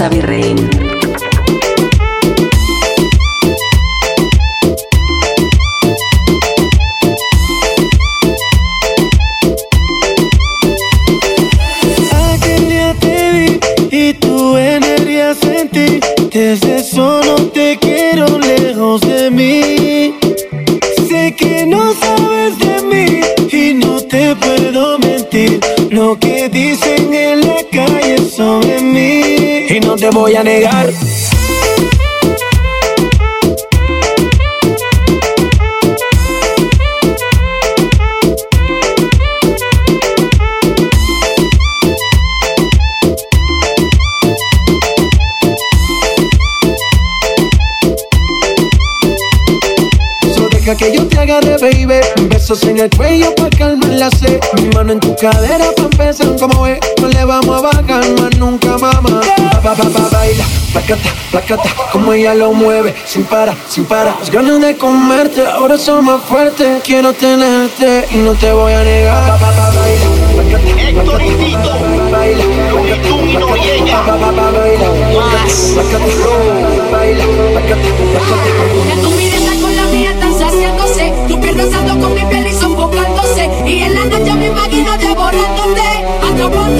sabe. Aquel día te vi y tu energía sentí. Desde eso no te quiero lejos de mí. Sé que no sabes de mí y no te puedo mentir. Lo que dicen en la calle sobre mí no te voy a negar. que yo te agarre, baby. Besos en el cuello pa' calmar la sed. Mi mano en tu cadera pa' empezar como es. No le vamos a bajar más nunca, mamá ba, ba, ba, baila, placata, placata, como ella lo mueve, sin para, sin para. Las ganas de comerte ahora son más fuertes. Quiero tenerte y no te voy a negar. Héctor y Tito, Tito y ella. Más. Baila, Tu con la mía están saciándose. Tus piernas con mi piel y sofocándose. Y en la noche me imagino devorándote. Atrapándote.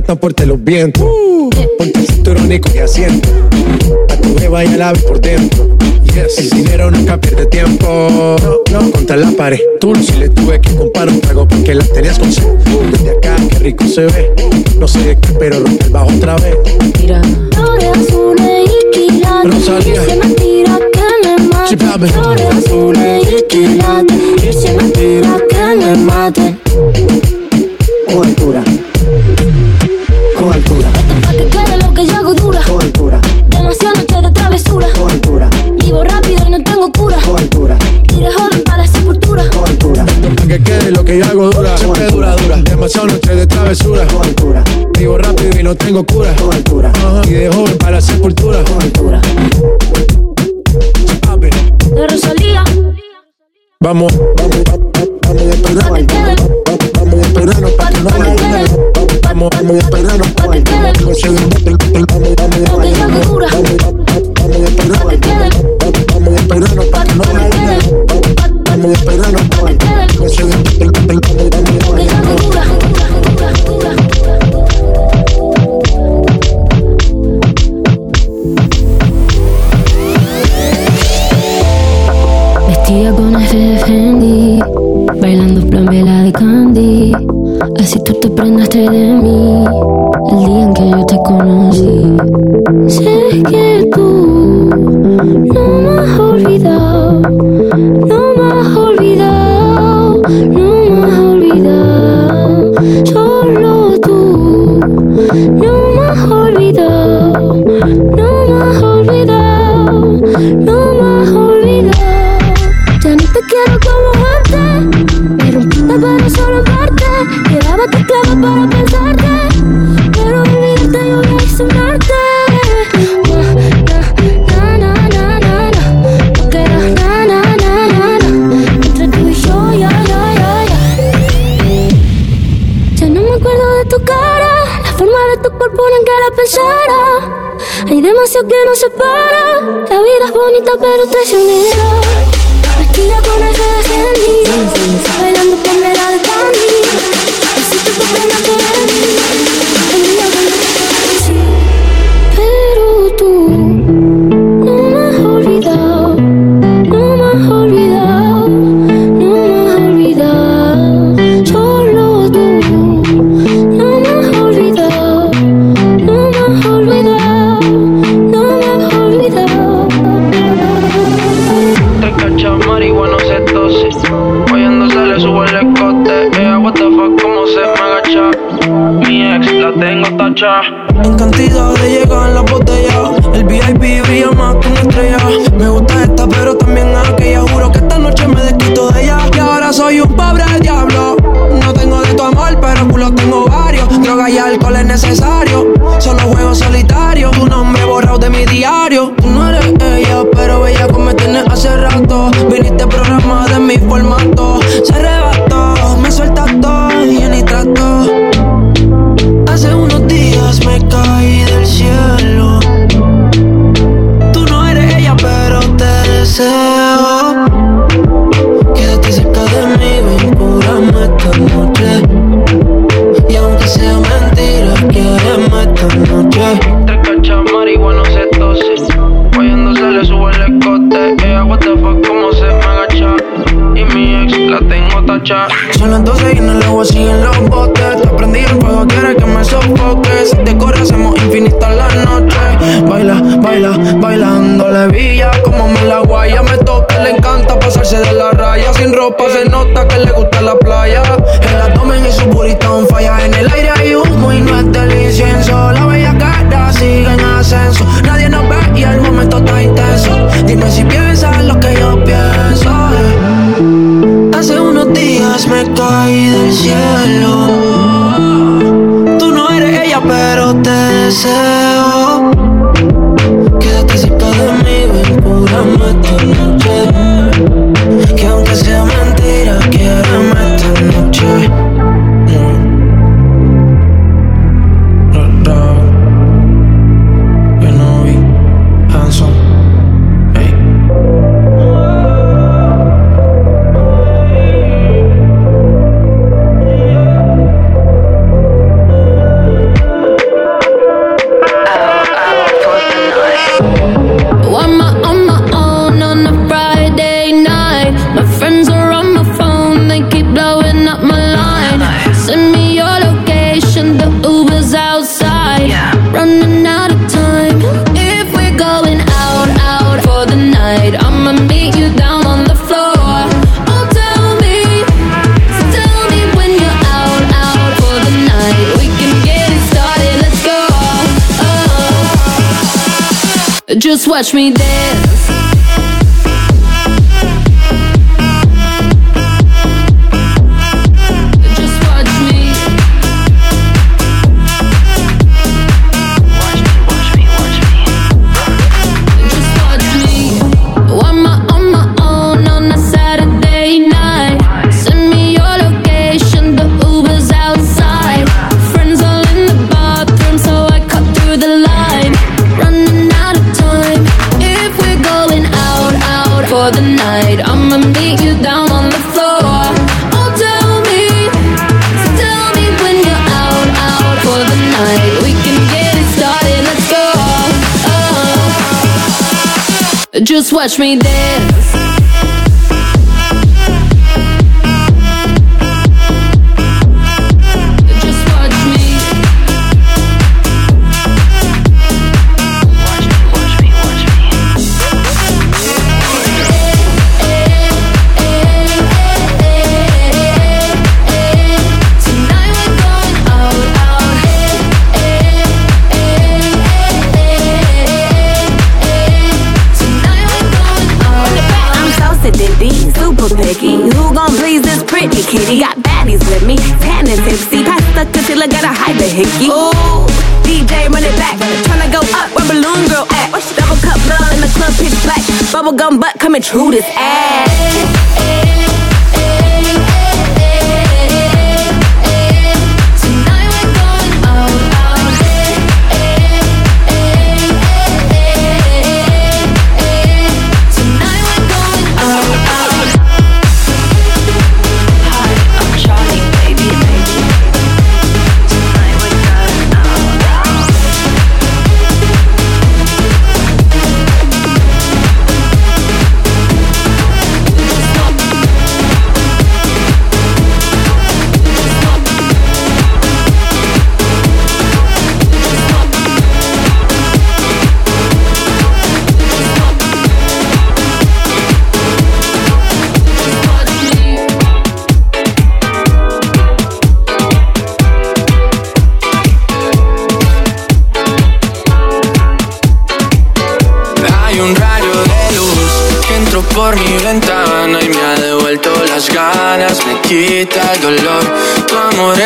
Tan fuerte los vientos. Ponte el cinturón y coge asiento. A tu beba y al ave por dentro. Yes. El dinero nunca pierde tiempo. No, no, contra la pared. Tú si le tuve que comprar un trago porque la tenías con sed. Desde acá, qué rico se ve. No sé de qué, pero rompe el bajo otra vez. Mira, Flores azules y quilates Rosalía. Y se me tira que me mate Sí. Flores azules y quilates Y se me tira que me mate tengo cura. con altura, Ajá. Y de joven para la sepultura. con altura. Rosalía vamos, bonita pero traicionera En cantidad de en la botella. El VIP brilla más que una estrella. Me gusta esta pero también aquella. Juro que esta noche me desquito de ella. Y ahora soy un pobre diablo. No tengo de tu amor pero culo tengo varios. Droga y alcohol es necesario. Solo juego solitario. Tu nombre borrado de mi diario. Tú no eres ella pero bella como me tienes hace rato. Viniste programa de mi formato. Se arrebató, botes. Te el fuego, quieres que me sofoque. Si te hacemos infinita la noche. Baila, baila, bailando le villa. Como me la guaya, me toca, le encanta pasarse de la raya. Sin ropa se nota que le gusta la playa. El abdomen y su burita on falla. En el aire hay humo y no es del incienso. La bella cara sigue en ascenso. Nadie nos ve y el momento está intenso. Dime si piensas lo que yo pienso. eh. Hace unos días me caí del cielo. Te touch me there watch me dance. bubblegum butt coming through this ass.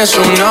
es una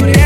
make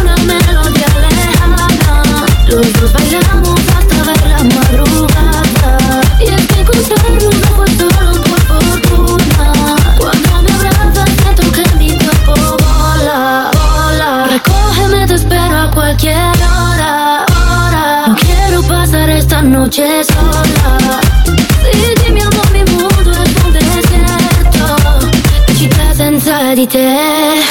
noche sola. Sin ti, mi amor, mi mundo es un desierto. Città senza di te.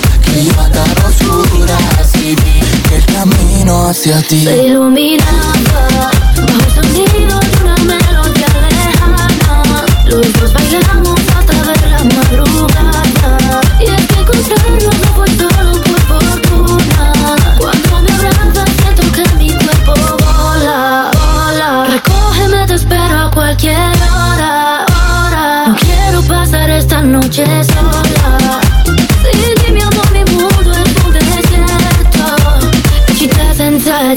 andaba a oscuras y vi camino hacia ti. Se bajo el sonido de una melodía lejana. Los dos bailamos hasta ver la madrugada. Y es que encontrarnos no fue solo por fortuna. Cuando me abrazas siento que mi cuerpo vola, vola. Recógeme, te espero a cualquier hora, hora. No quiero pasar esta noche sola.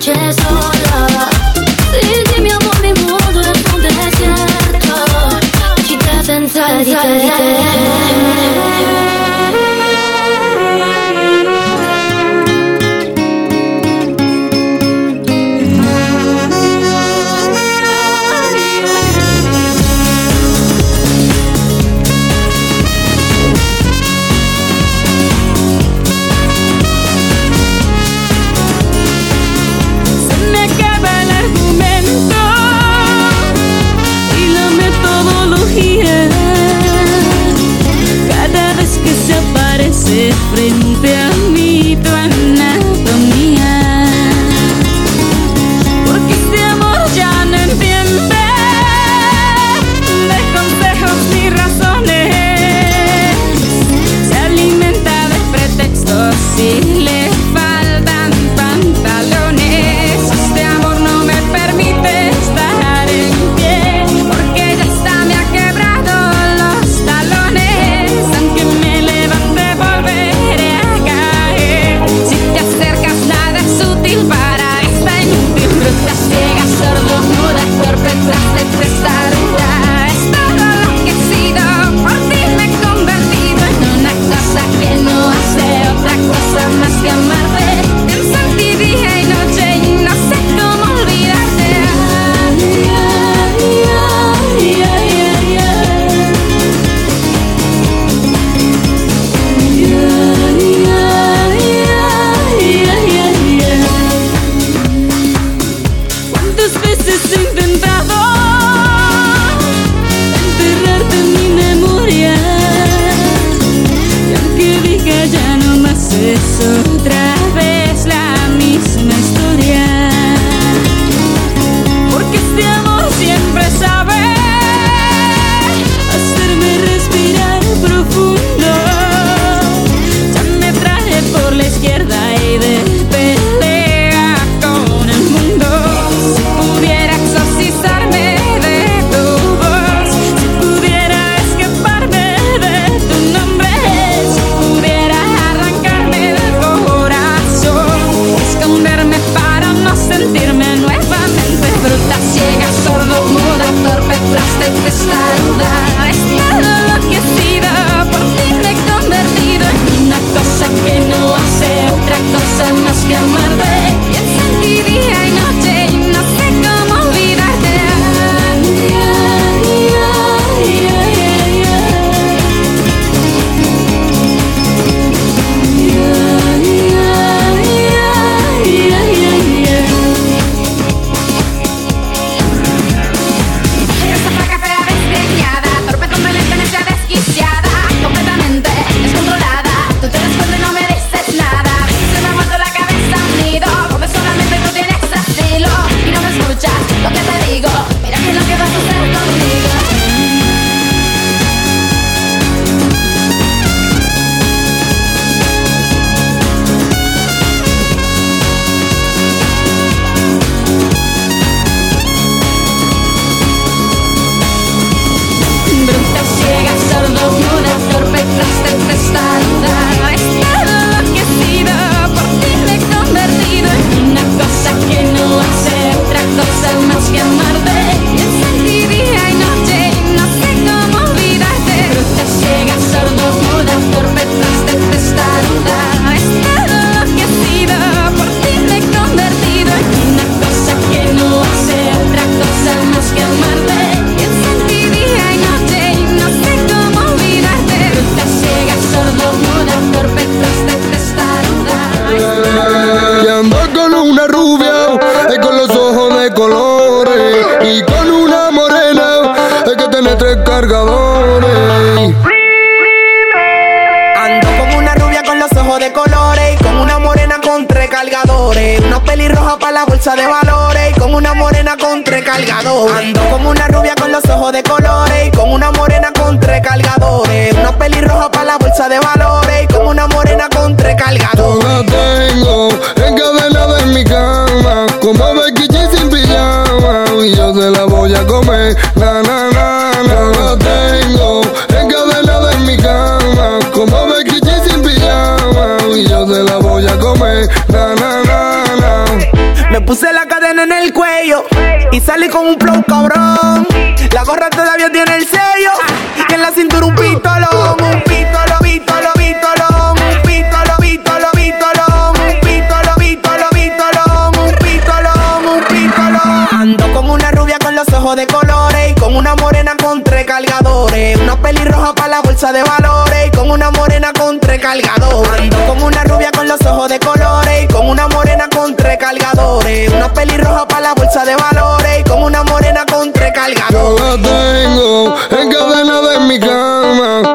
noche sola Sin ti, mi amor, mi mundo es un desierto Città senza is vreemd.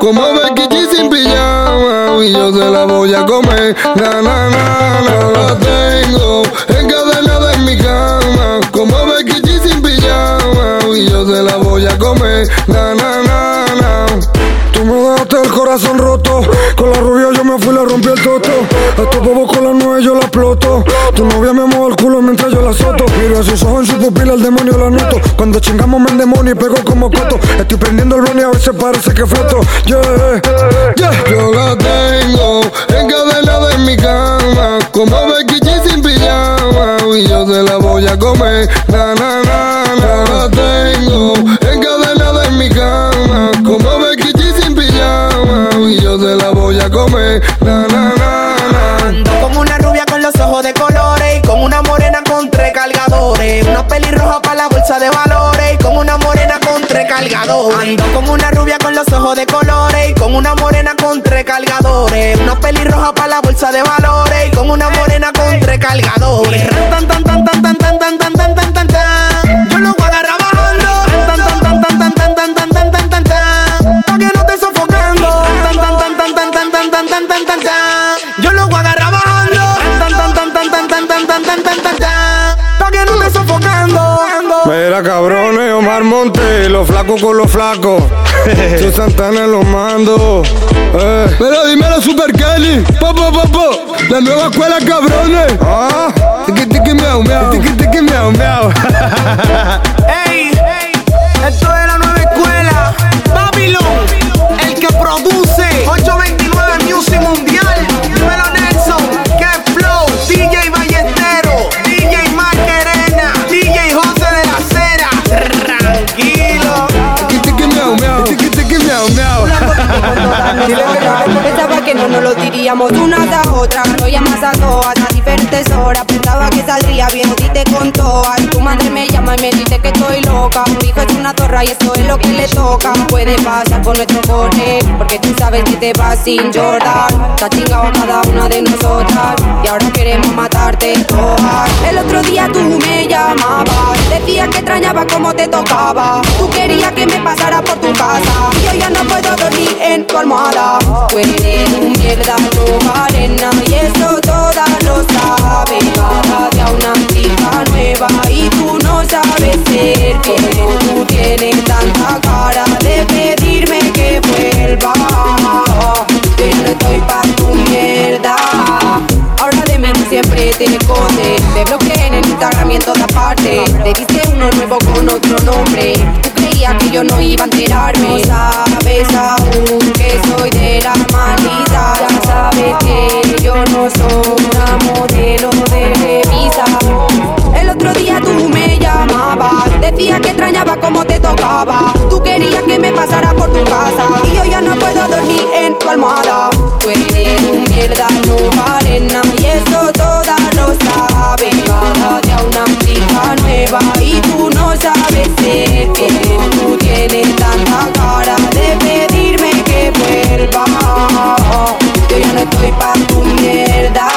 Como Becky G sin pijama. Y yo se la voy a comer, na na na na. La tengo encadenada en mi cama, como Becky G sin pijama. Y yo se la voy a comer, na na na na. Me dejaste el corazón roto. Con la rubia yo me fui, le rompí el toto. A estos bobos con la nueve yo la exploto. Tu novia me mueve el culo mientras yo la soto. Miro a sus ojos en su pupila, el demonio la noto. Cuando chingamos me demonio y pego como coto. Estoy prendiendo el blon y a veces parece que floto. Yeah, yeah. Yo la tengo encadenada en mi cama. Como Becky G sin pijama. Y yo se la voy a comer. Na, na, na, na. La tengo encadenada en mi cama. Como Y yo se la voy a comer. Na, na, na, na. Ando con una rubia con los ojos de colores y con una morena con tres cargadores. Una pelirroja para la bolsa de valores y con una morena con tres cargadores. Ando con una rubia con los ojos de colores y con una morena con tres cargadores. Una pelirroja para la bolsa de valores y con una morena con tres cargadores. Tan, tan, tan, tan, tan, tan, tan, tan, tan, tan, tan, tan. Yo lo voy a Mira cabrones, Omar Monte, los flacos con los flacos. Yo Santana los mando. Eh. Pero dímelo Super Kelly, po, po, po, po. La nueva escuela cabrones. Ah, tiki tiki miau miau, tiki tiki miau miau. Ey, esto es Salíamos una tras otra, no llamas a todas a diferentes horas. Pensaba que saldría bien, y te con todas madre me llama y me dice que estoy loca. Mi hijo es una torra y esto es lo que le toca. Puede pasar por nuestro coche, porque tú sabes que te vas sin Jordan. Ha chingado cada una de nosotras y ahora queremos matarte todas. El otro día tú me llamabas, decías que extrañaba como te tocaba. Tú querías que me pasara por tu casa y yo ya no puedo dormir en tu almohada. Tú eres un mierda, no arena y eso todas lo saben. Cada día una chica nueva tú no sabes ser como tú tienes tanta cara de pedirme que vuelva. Yo no estoy pa' tu mierda. Ahora de mí siempre te escondes. Me bloqueé en el Instagram y en todas partes. Te diste uno nuevo con otro nombre. Tú creías que yo no iba a enterarme. No sabes aún que soy de la manita. Ya sabes que yo no soy una modelo de otro día tú me llamabas, decías que extrañaba como te tocaba. Tú querías que me pasara por tu casa y yo ya no puedo dormir en tu almohada. Tú eres un mierda, no vale nada y eso todas lo saben. Cada día una chica nueva y tú no sabes ser que tú tienes tanta cara de pedirme que vuelva. Yo ya no estoy pa' tu mierda.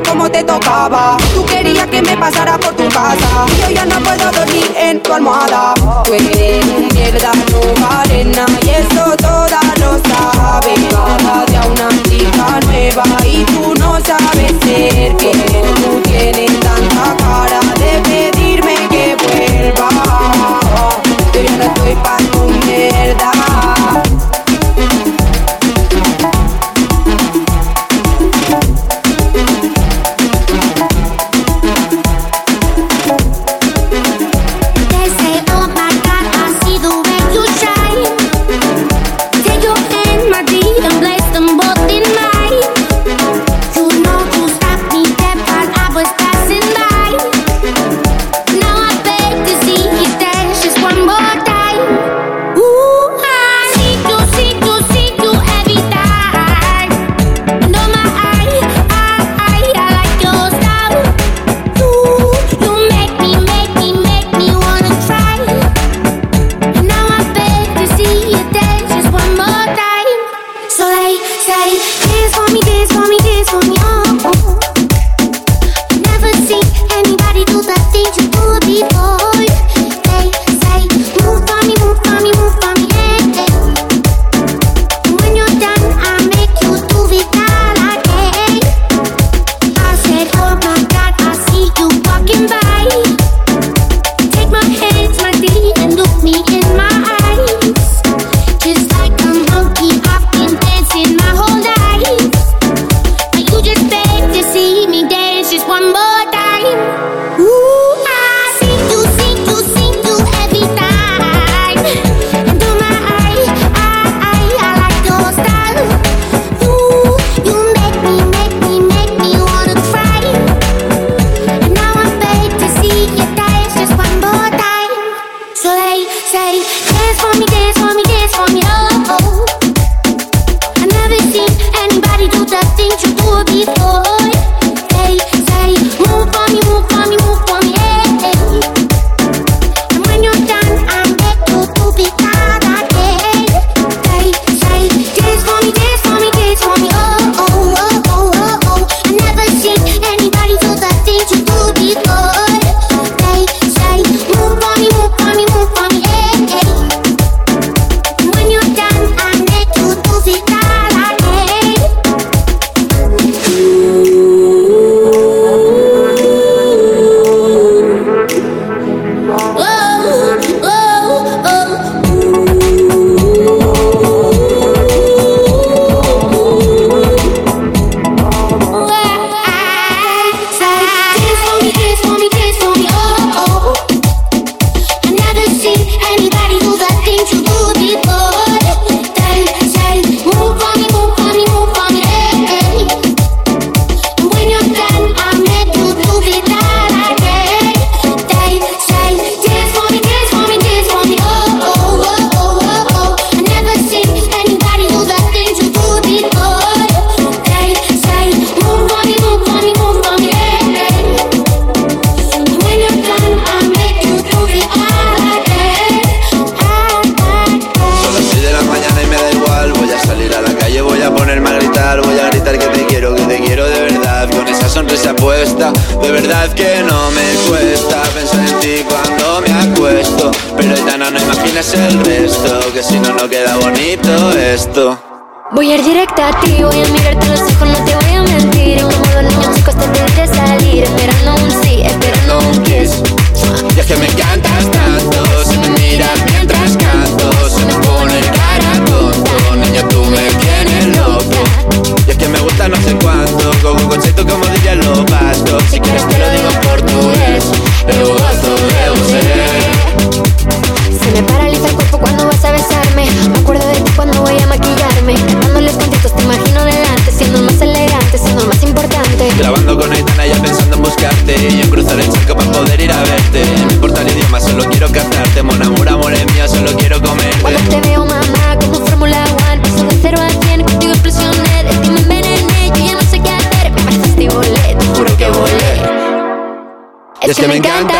Como te tocaba. Tú querías que me pasara por tu casa. Y yo ya no puedo dormir en tu almohada. Tú eres mierda, no vale nada. Y eso todas lo saben. Cada día una chica nueva y tú no sabes ser que tú tienes tanta cara de pedirme que vuelva. Yo ya no estoy pa' tu mierda. Y es que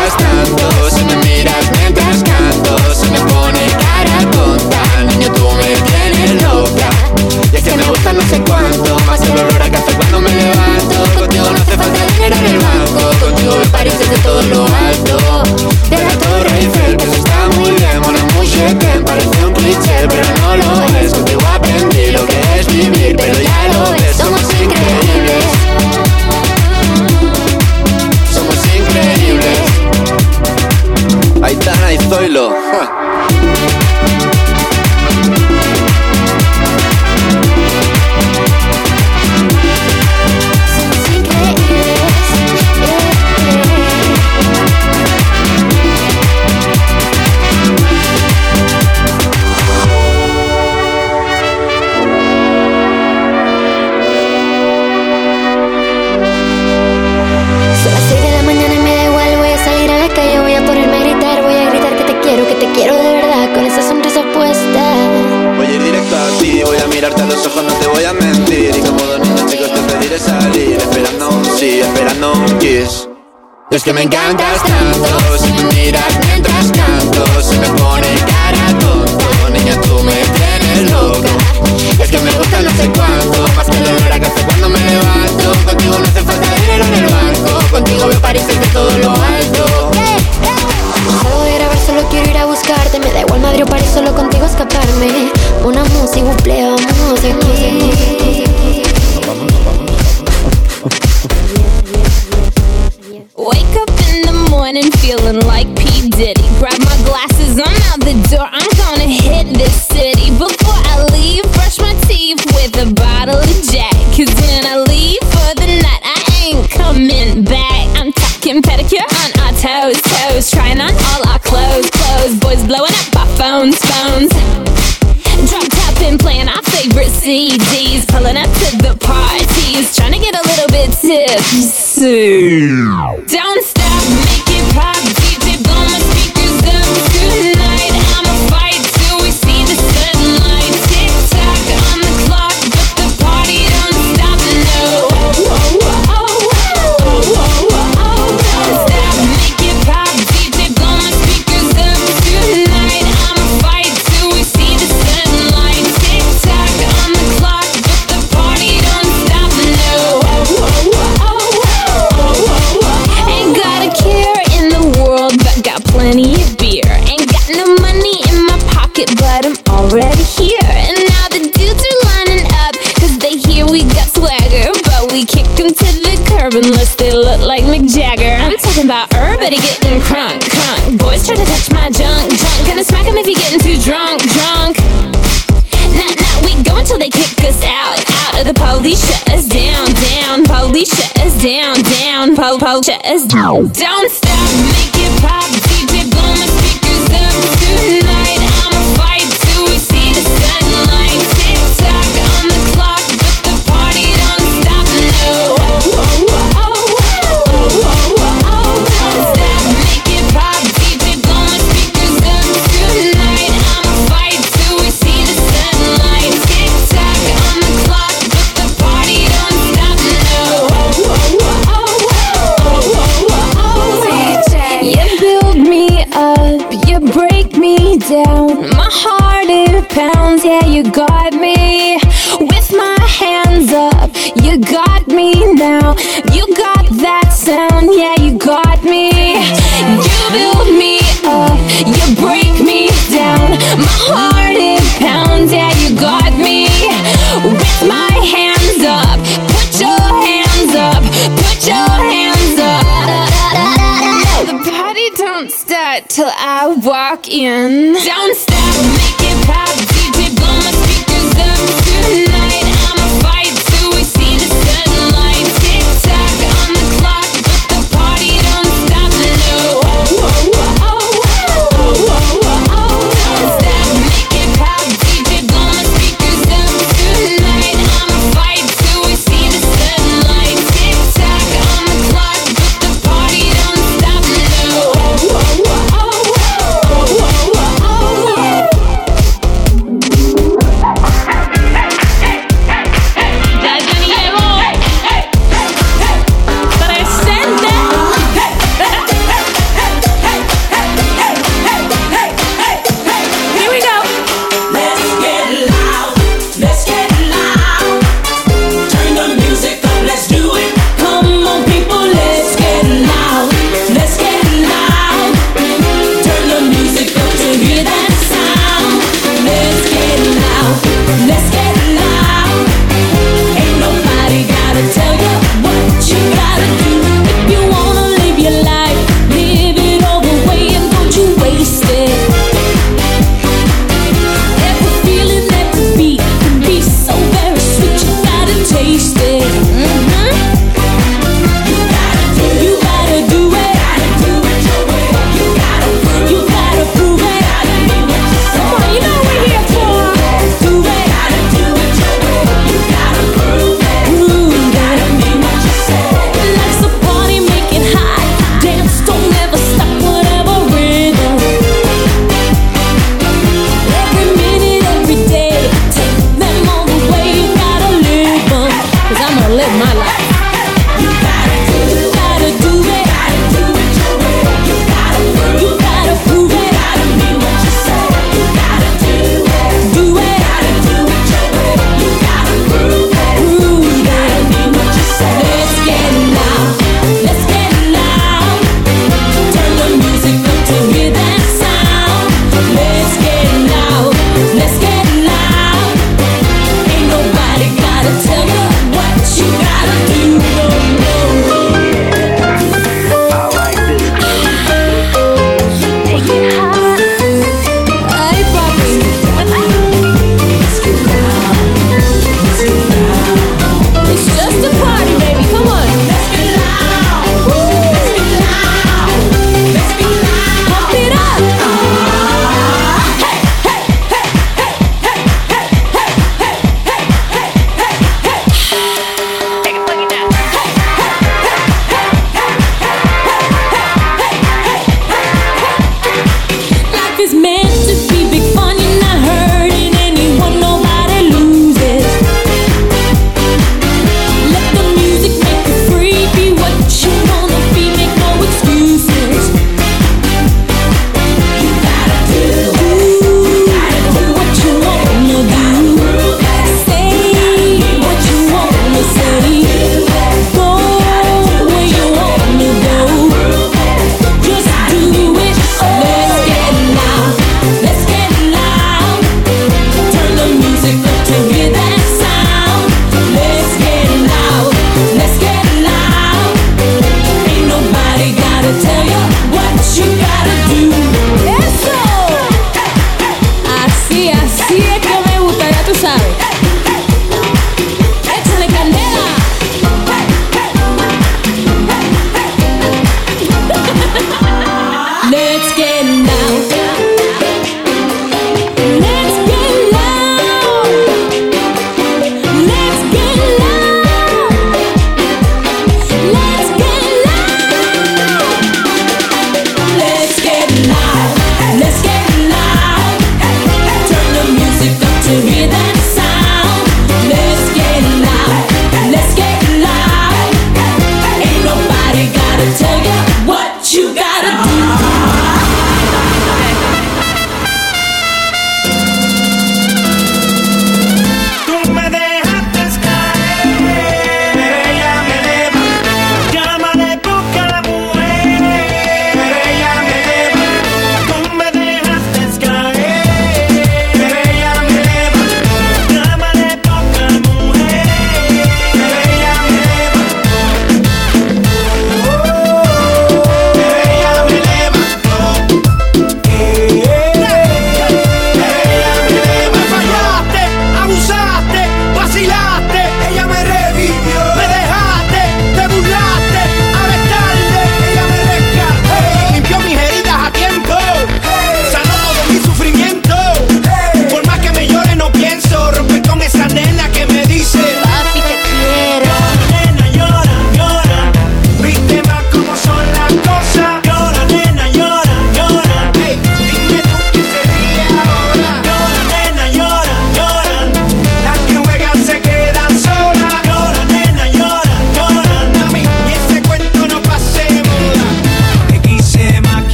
down. you got me with my hands up. You got me now. You got that sound, yeah, you got me. You build me up, you break me down. My heart is pounds, yeah, you got me with my hands up. Put your hands up, put your hands up. The party don't start till I walk in. Don't stop, make it pop.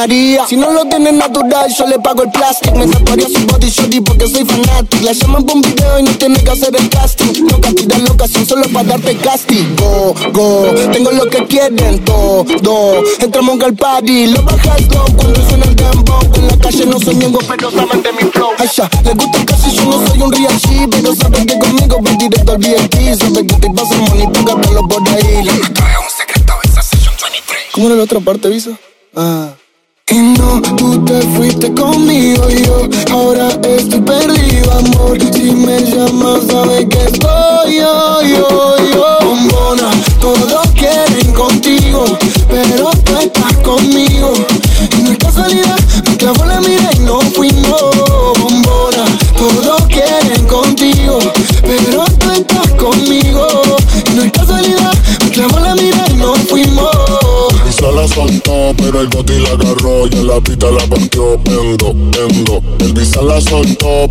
María. Si no lo tiene natural, yo le pago el plástico. Me tatuaría su body shorty porque soy fanático. La llaman por un video y no tiene que hacer el casting. No cantidad la ocasión solo para darte castigo. Go, tengo lo que quieren todo. Entramos al party, lo bajas low cuando suena el dembow. En la calle no soy ñengo, pero saben de mi flow. Ay, ya, le gusta casi yo no soy un real G, pero saben que conmigo va directo al VIP. Saben que te pasa money, póngatelo por ahí. Esto es un secreto, esa session 23. ¿Cómo era la otra parte, Visa? Ah.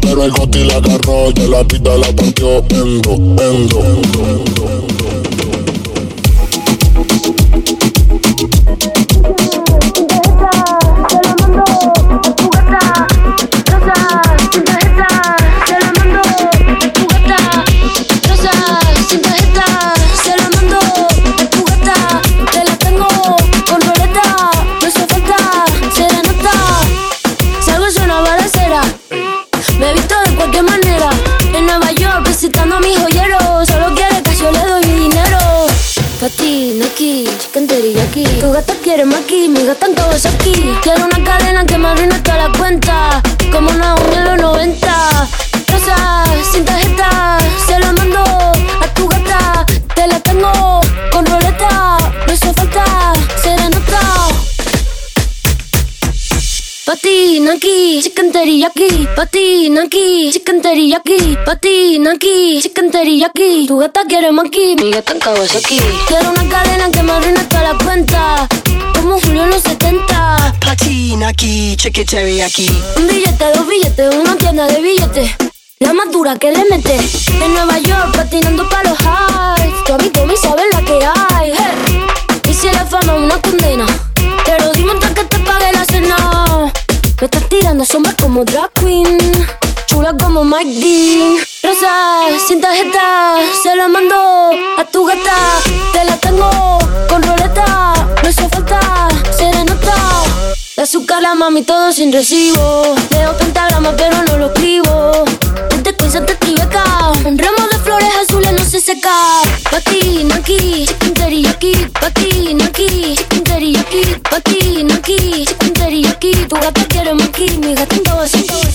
Pero el goti la agarró y en la pista la partió endo, endo, endo. Tu gata quiere maki, mi gata en Kawasaki Quiero teriyaki Pati, Naki, chicken teriyaki. Pati, Naki, chicken teriyaki. Tu gata quiere maki, mi gata en Kawasaki. Quiero una cadena que me arruine toda la cuenta. Como Julio en los 70 Patina aquí, cheque teriyaki. Un billete, dos billetes, una tienda de billetes La más dura que le mete. En Nueva York patinando pa' los highs. Tu amigo me sabe la que hay. Hey. Y si la fama es una condena. Pero dime Me estás tirando sombras como drag queen Chula como Mike Dean Rosa, sin tarjeta Se la mando a tu gata. Te la tengo con roleta No hace falta serenata. De azúcar la mami todo sin recibo. Leo pentagrama pero no lo escribo. Ponte cuenta te tribeca Un ramo de flores azules no se seca. Pati, Naki, chicken teriyaki Pati, Naki, teriyaki Pati, Naki, chicken teriyaki Tu gata quiere maki, mi gata en Kawasaki Mira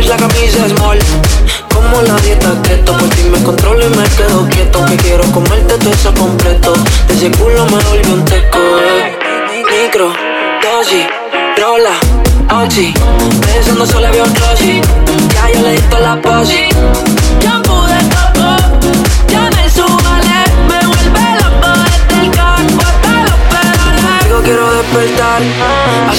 La camisa small. Como la dieta keto, por ti me controlo y me quedo quieto. Que quiero comerte todo eso completo. De ese culo me volvió un teco. eh. Micro, dosis, rola, oxi. Besando solo había un. Ya yo le di la posi.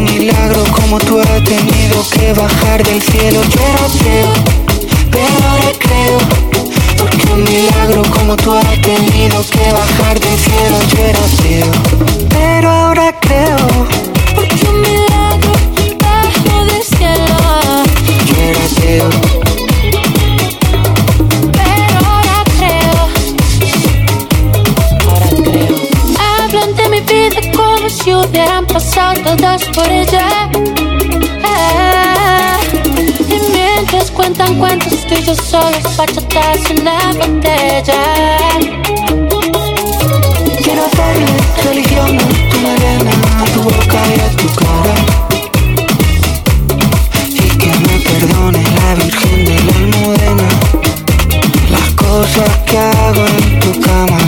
un milagro como tú ha tenido que bajar del cielo. Yo era ateo, pero ahora creo Porque un milagro como tú ha tenido que bajar del cielo. Yo era ateo, pero ahora creo hubieran pasado todas por ella. Eh, y mientras cuentan cuentos, yo solos bachatas en la botella. Quiero darle religión a tu morena, a tu boca y a tu cara. Y que me perdone la Virgen de la Almudena las cosas que hago en tu cama.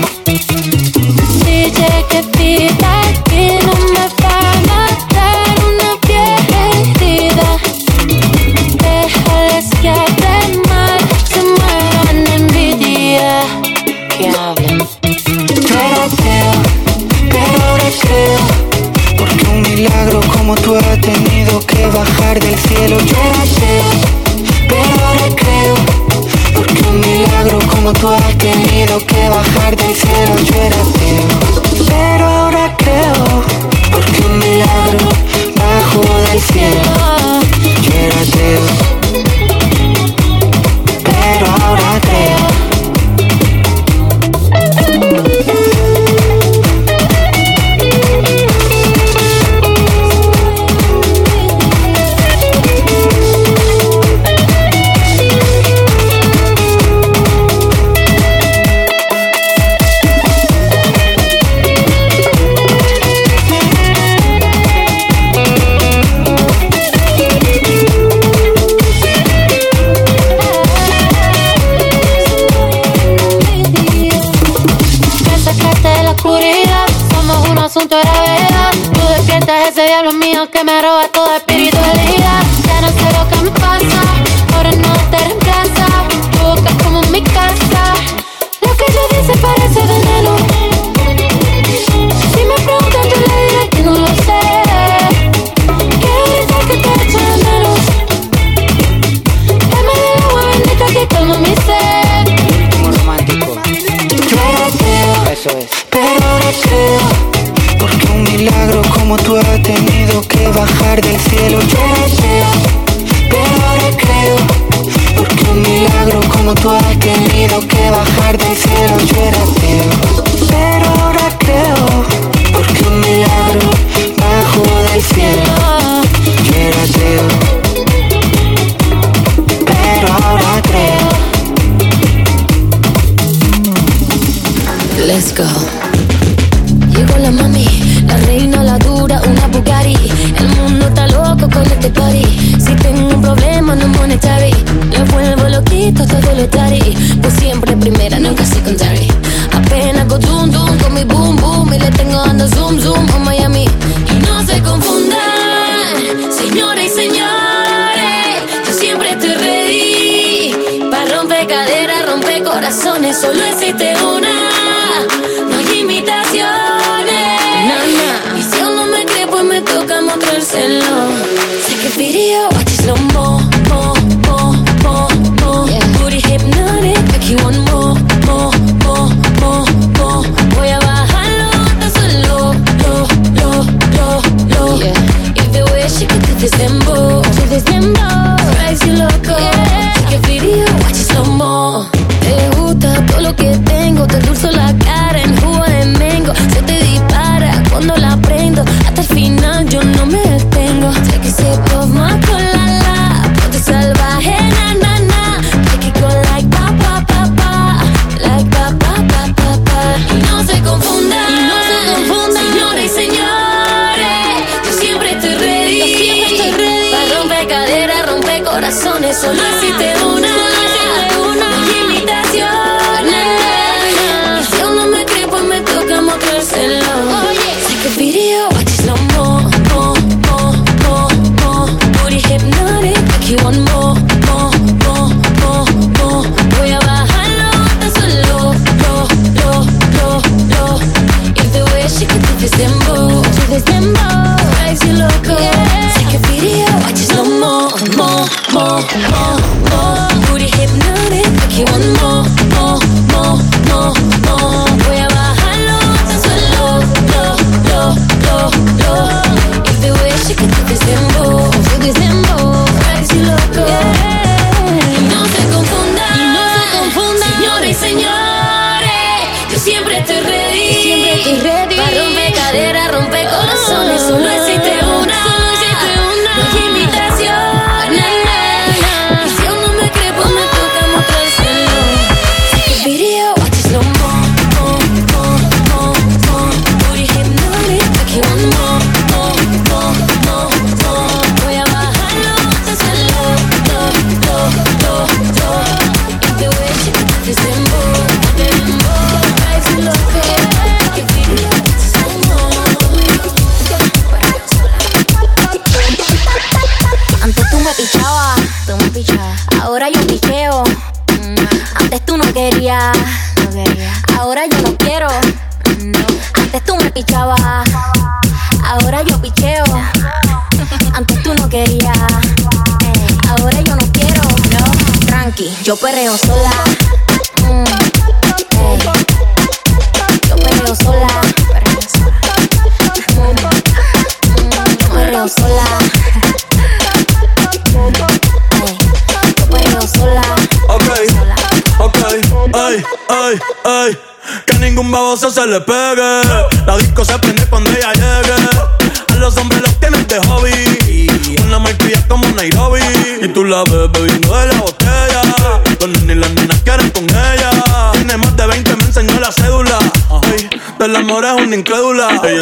lindo. Hasta el final yo no me detengo. Sé que se puede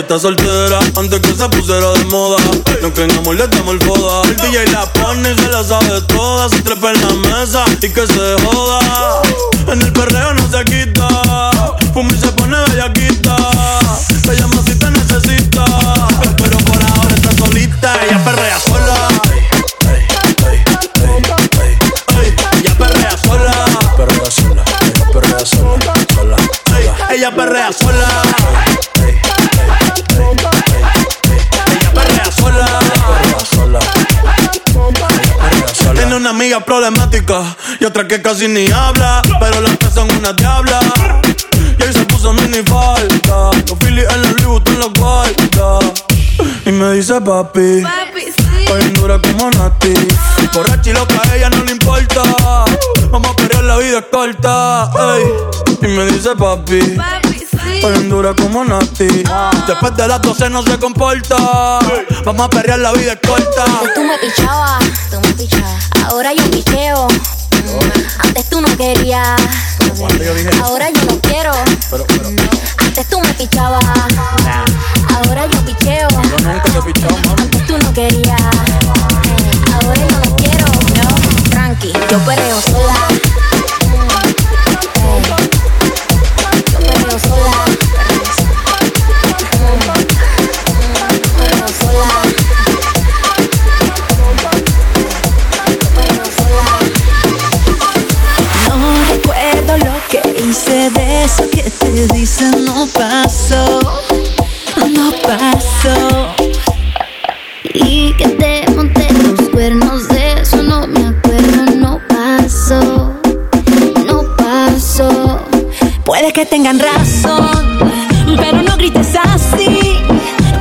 Ella está soltera antes que se pusiera de moda. No que en amor le damos el foda. El DJ la pone y se la sabe toda. Se trepa en la mesa y que se joda. En el perreo no se quita amiga problemática y otra que casi ni habla, pero las tres son una diabla. Y ahí se puso mini falta, los Phillies en la Louis en la guarda. Y me dice papi, Estoy dura como Nati. Borracha y loca, a ella no le importa. Vamos a pelear, la vida es corta. Ey. Y me dice papi. Estoy dura como Nati. Después de las 12 no se comporta. Vamos a perrear, la vida es corta. Tú me pichabas, tú me pichabas. Ahora yo picheo. Antes tú no querías. Ahora yo no quiero. Antes tú me pichabas. Ahora yo picheo. Yo nunca te. Antes tú no querías. Ahora yo no quiero. No, tranqui, yo perreo sola. Que te dicen no pasó, no pasó. Y que te monté los cuernos de eso no me acuerdo, no pasó, no pasó. Puede que tengan razón, pero no grites así.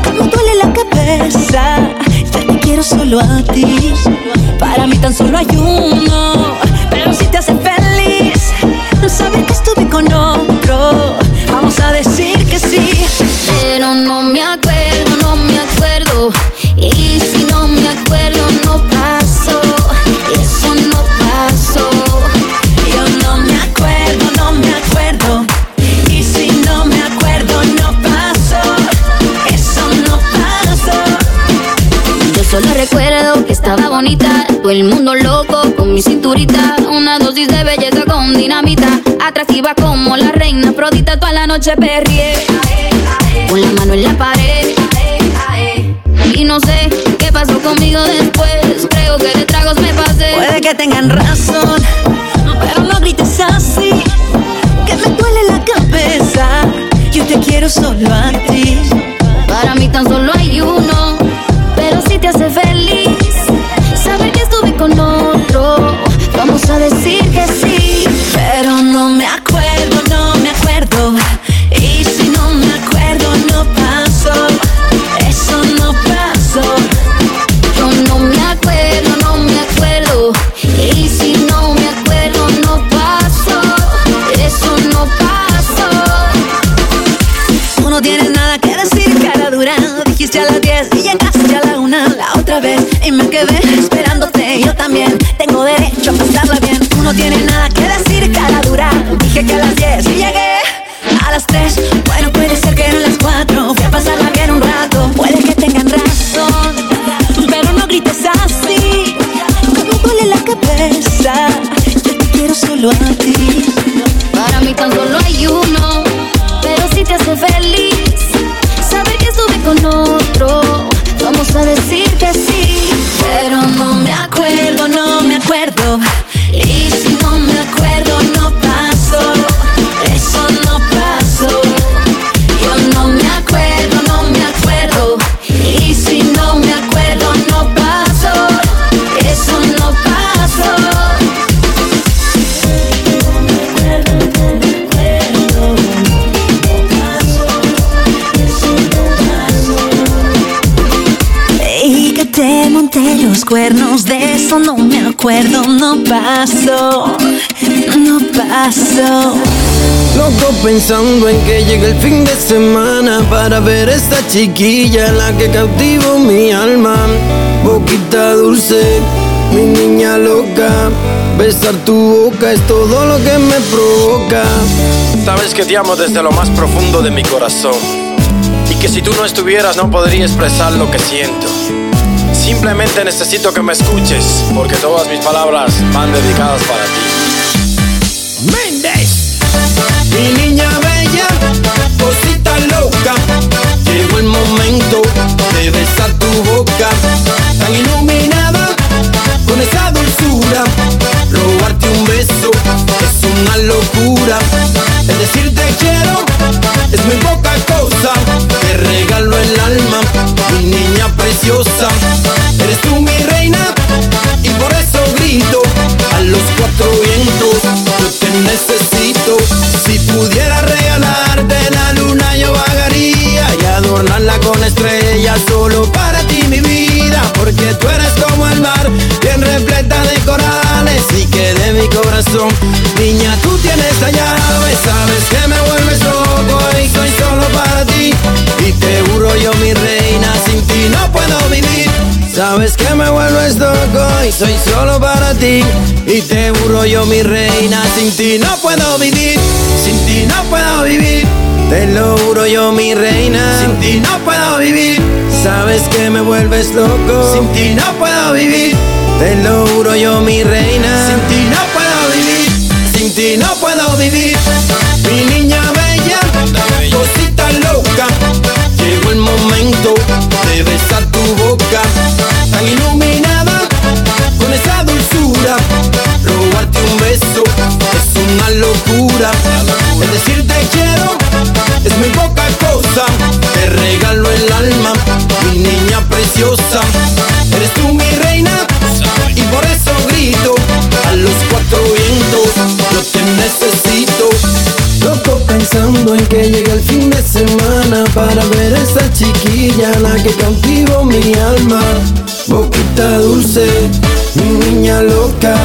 Como duele la cabeza, yo te quiero solo a ti. Para mí tan solo hay uno, pero si te hace feliz, saber que estuve con otro. Todo el mundo loco con mi cinturita, una dosis de belleza con dinamita, atractiva como la reina Afrodita, toda la noche perrié, con la mano en la pared, y no sé qué pasó conmigo después, creo que de tragos me pasé. Puede que tengan razón, pero no grites así. Que me duele la cabeza. Yo te quiero solo. No tienes pensando en que llegue el fin de semana para ver esta chiquilla la que cautivo mi alma. Boquita dulce, mi niña loca. Besar tu boca es todo lo que me provoca. Sabes que te amo desde lo más profundo de mi corazón. Y que si tú no estuvieras no podría expresar lo que siento. Simplemente necesito que me escuches, porque todas mis palabras van dedicadas para ti. Mi niña bella, cosita loca. Llegó el momento de besar tu boca. Y te juro yo, mi reina, sin ti no puedo vivir. Sin ti no puedo vivir. Te lo juro yo, mi reina. Sin ti no puedo vivir. Sabes que me vuelves loco. Sin ti no puedo vivir. Te lo juro yo, mi reina. Sin ti no puedo vivir. Sin ti no puedo vivir. Mi niña bella, cosita loca. Llegó el momento de besar tu boca. Tan iluminada locura. Es decir, te quiero es muy poca cosa. Te regalo el alma, mi niña preciosa. Eres tú mi reina y por eso grito a los cuatro vientos. Yo te necesito. Loco pensando en que llegue el fin de semana para ver esa chiquilla, la que cautivó mi alma. Boquita dulce, mi niña loca.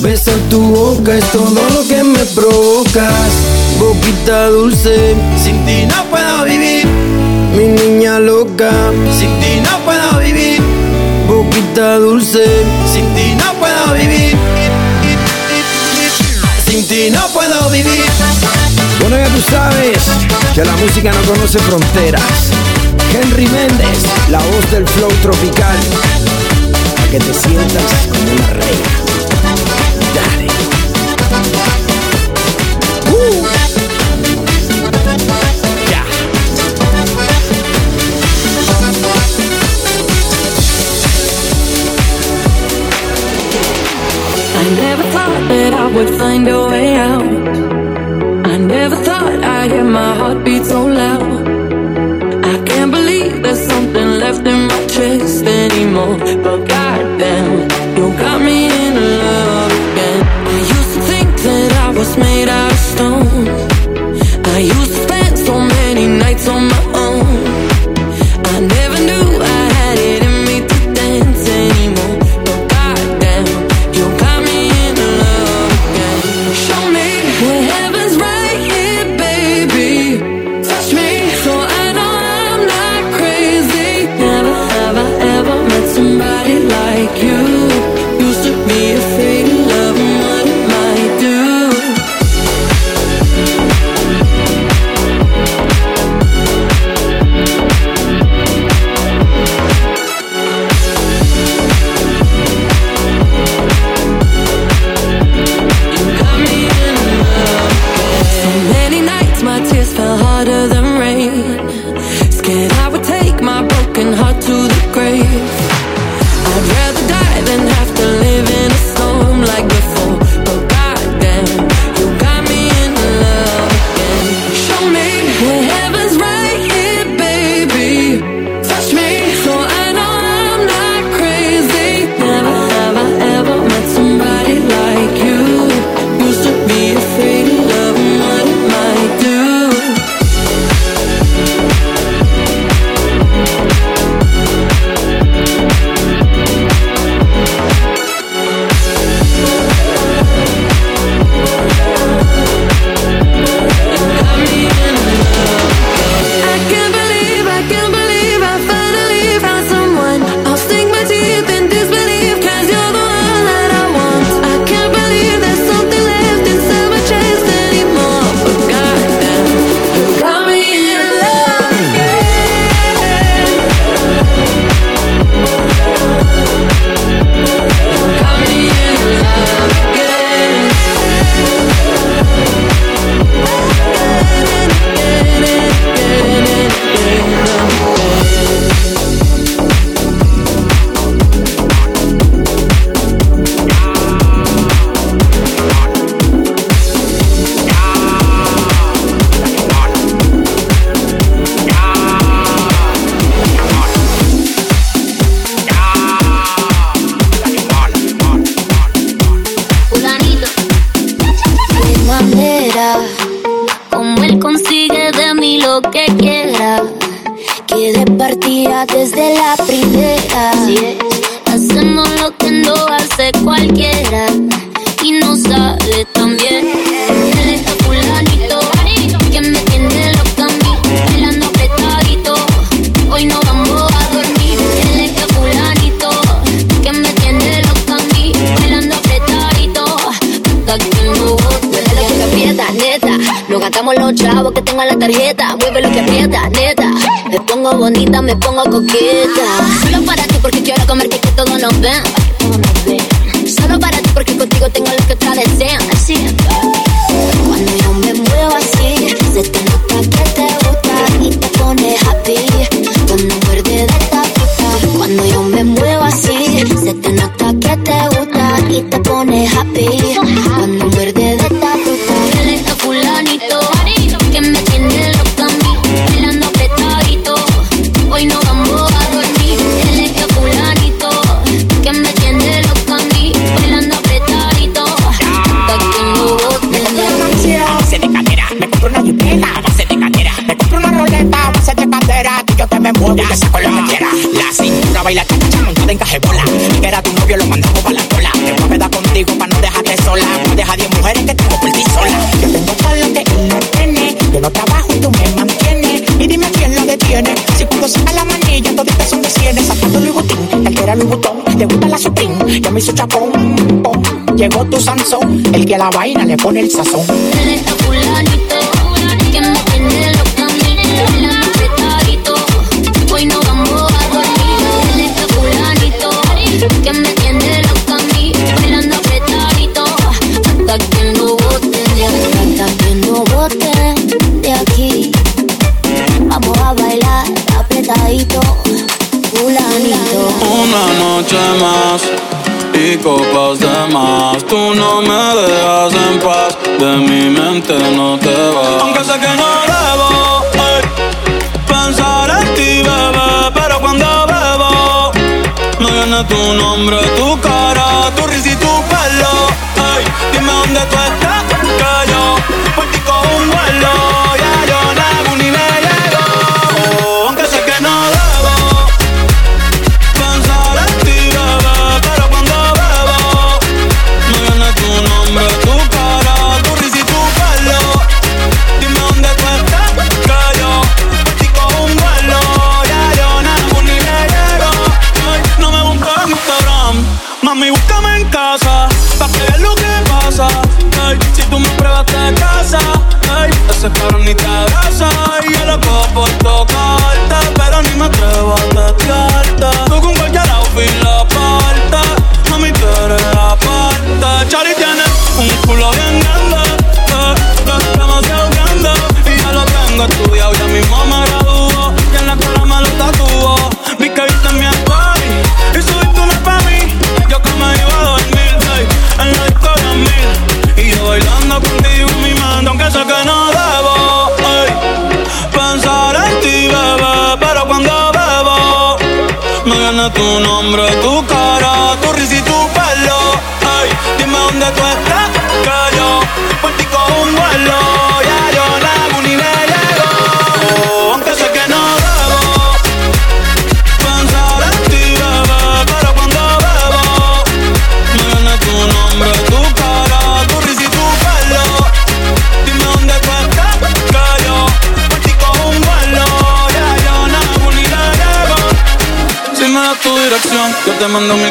Besa tu boca, es todo lo que me provocas. Boquita dulce, sin ti no puedo vivir. Mi niña loca, sin ti no puedo vivir. Boquita dulce, sin ti no puedo vivir. Sin ti no puedo vivir. Bueno, ya tú sabes que la música no conoce fronteras. Henry Méndez, la voz del flow tropical. Para que te sientas como una reina. Would find a way out. I never thought I'd hear my heartbeat so loud. I can't believe there's something left in my chest anymore. But goddamn, you got me in love again. I used to think that I was made out of stone. I used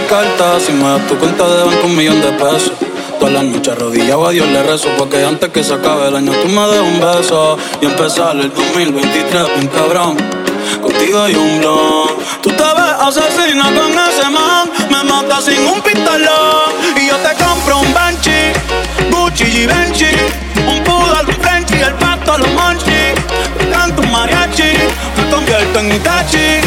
carta. Si me das tu cuenta de banco, un millón de pesos. Todas las noches arrodillado a Dios le rezo. Porque antes que se acabe el año, tú me des un beso. Y empezar el 2023 un cabrón. Contigo y un blog. Tú te ves asesina con ese man. Me mata sin un pistolón. Y yo te compro un Banshee, Gucci y Benchi. Un poodle, un Frenchy, el pato, a los monchi. Canto un mariachi. Te convierto en Itachi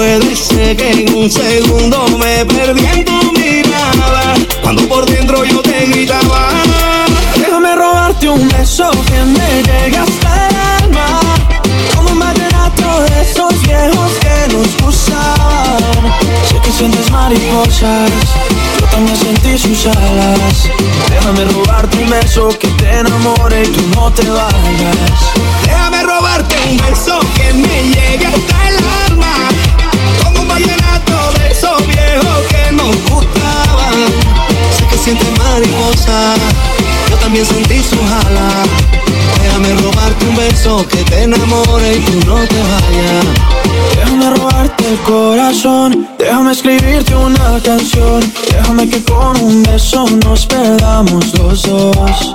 No puede ser que en un segundo me perdí en tu mirada. Cuando por dentro yo te gritaba. Déjame robarte un beso que me llegue hasta el alma. Como un vallenato de esos viejos que nos gustaban. Sé que sientes mariposas, yo también sentí sus alas. Déjame robarte un beso que te enamore y tú no te vayas. Déjame robarte un beso que me llegue hasta el alma. Mariposa, yo también sentí sus alas. Déjame robarte un beso que te enamore y tú no te vayas. Déjame robarte el corazón, déjame escribirte una canción. Déjame que con un beso nos perdamos los dos.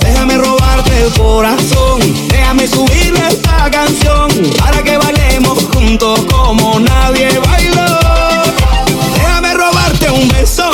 Déjame robarte el corazón, déjame subirle esta canción para que bailemos juntos como nadie bailó. Déjame robarte un beso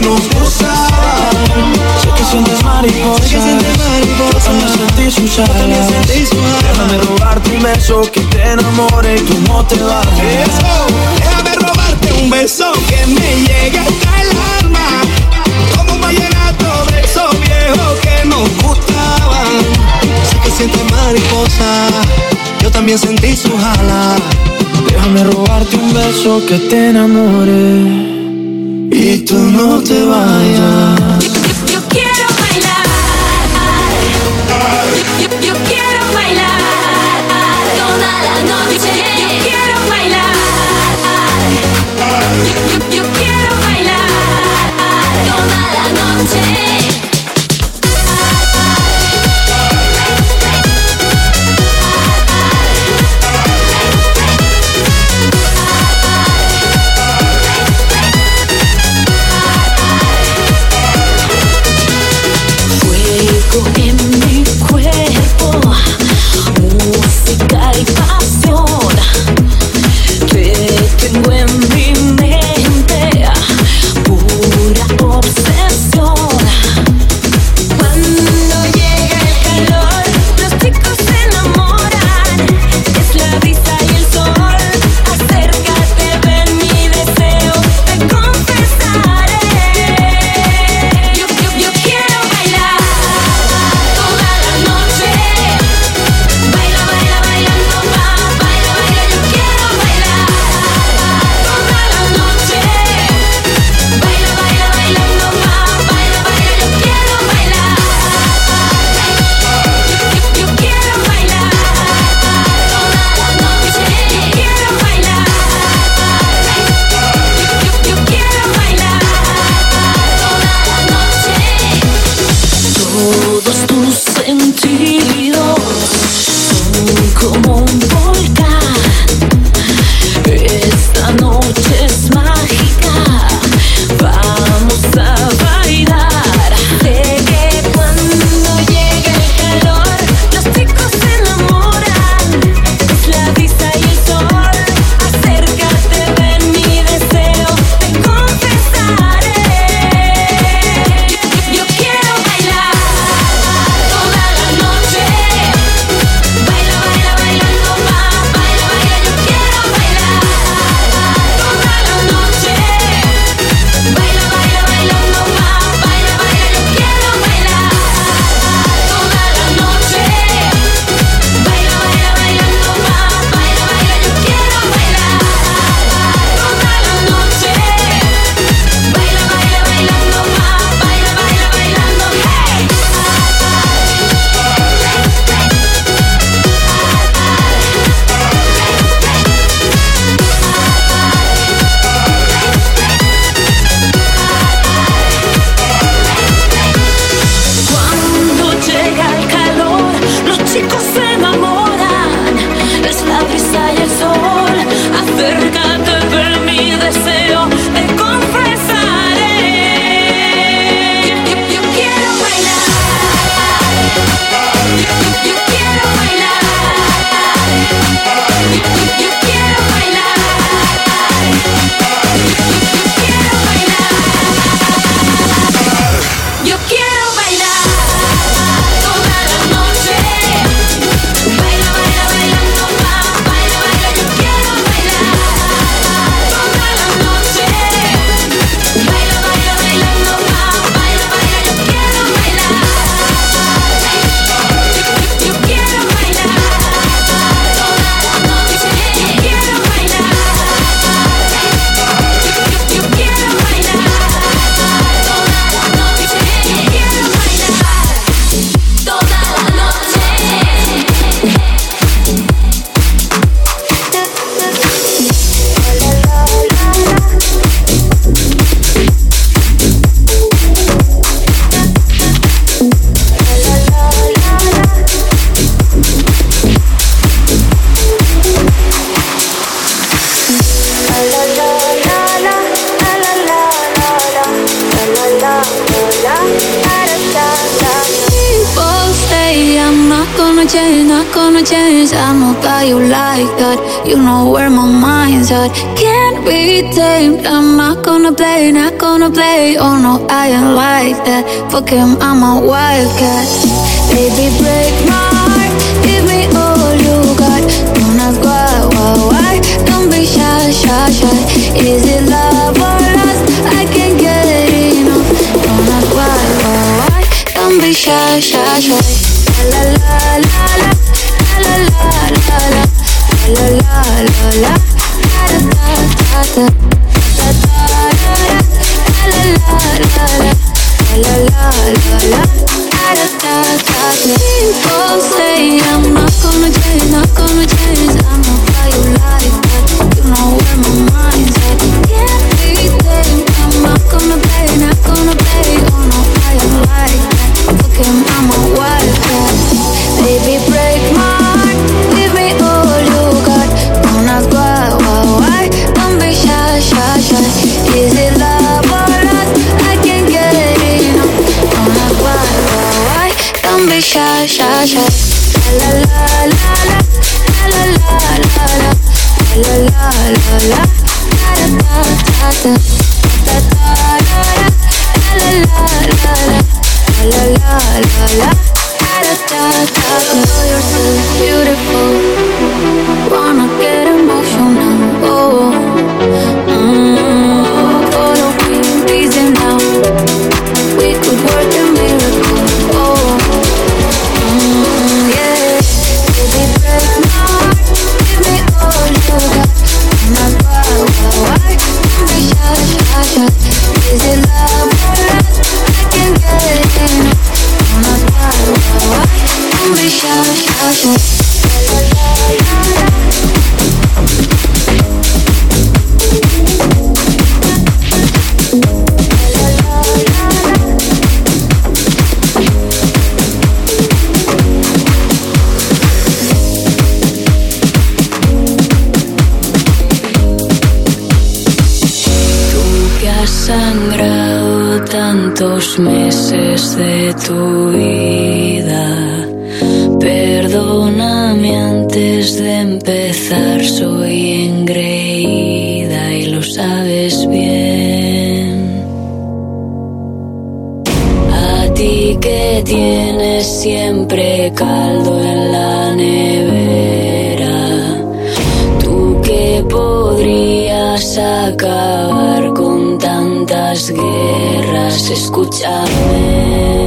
que nos gustaban Sé que sientes mariposas Yo también sentí sus alas Déjame robarte un beso que te enamore y tú no te vayas Déjame robarte un beso que me llegue hasta el alma. Como un vallenato de esos viejos que nos gustaban. Sé que sientes mariposa. Yo también sentí sus alas Déjame robarte un beso que te enamore y tú no te vayas. ti que tienes siempre caldo en la nevera. Tú que podrías acabar con tantas guerras, escúchame.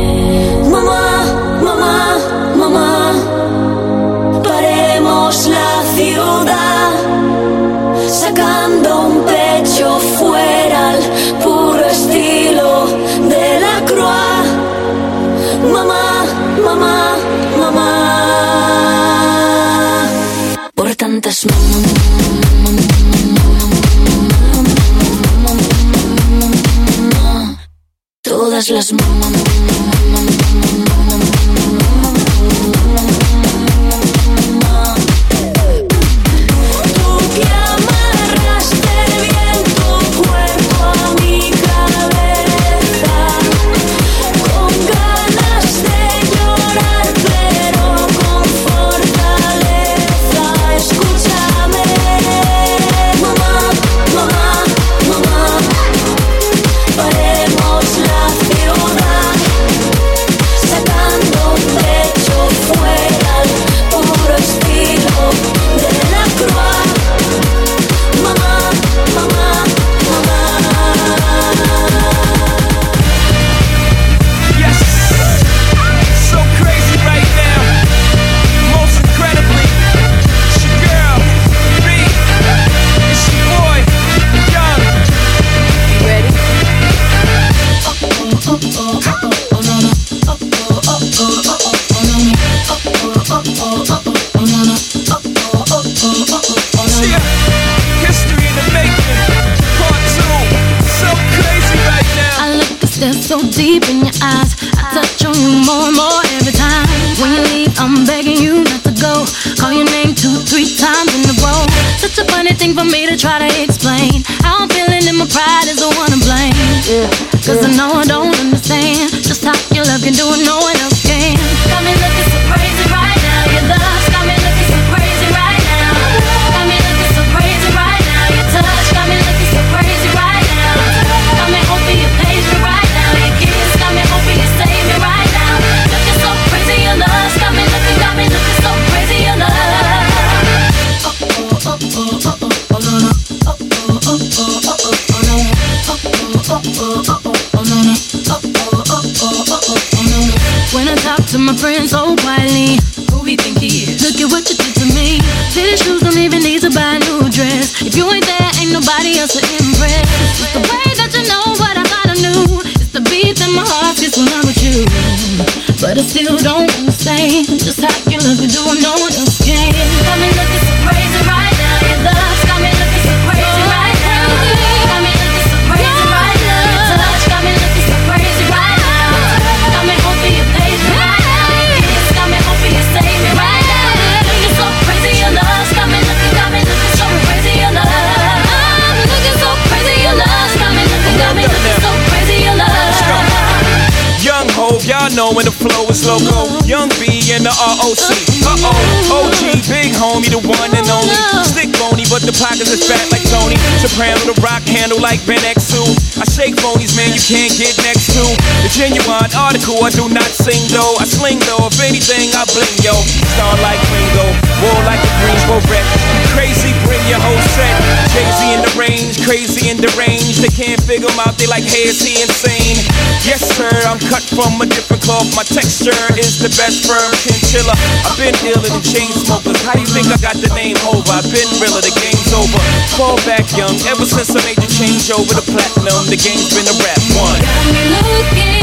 Todas las know when the flow is loco. Young B and the ROC. Uh oh, OG, big homie, the one and only. Stick bony, but the pockets are fat like Tony. Soprano, the rock handle like Ben X2. I shake bonies, man, you can't get next. Genuine article, I do not sing though. I sling though, if anything, I bling yo. Star like Ringo, war like a Greensboro wreck. Crazy, bring your whole set. Crazy in the range, crazy in the range. They can't figure him out, they like, hey, is he insane? Yes, sir, I'm cut from a different cloth. My texture is the best firm chinchilla. I've been dealing with chain smokers. How you think I got the name over? I've been realer, the game's over. Fall back young, ever since I made the change over the platinum, the game's been a rap one. Got me looking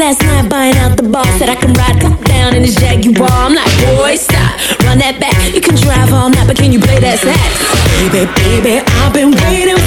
last night, buying out the boss. Said I can ride top down in his Jaguar. I'm like, boy, stop, run that back. You can drive all night, but can you play that sax? Baby, baby, I've been waiting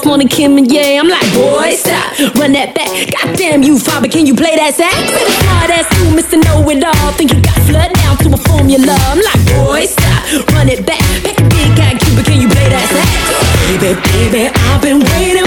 himself more than Kim and yeah. I'm like, boy, stop, run that back. Goddamn you, father, can you play that sax? Really hard ass you, Mr. Know It All. Think you got flood down to a formula. I'm like, boy, stop, run it back. Back a big guy, Cuba, can you play that sax? Baby, baby, I've been waiting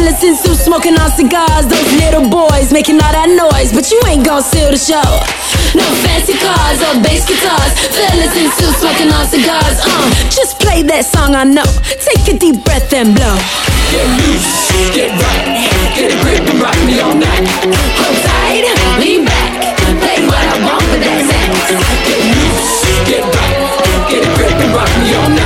in suits smoking on cigars. Those little boys making all that noise, but you ain't gon' steal the show. No fancy cars or bass guitars, fellas in suits smoking on cigars. Uh, just play that song I know. Take a deep breath and blow. Get loose, get right, get a grip and rock me all night. Hold tight, lean back, play what I want with that sax. Get loose, get right, get a grip and rock me all night.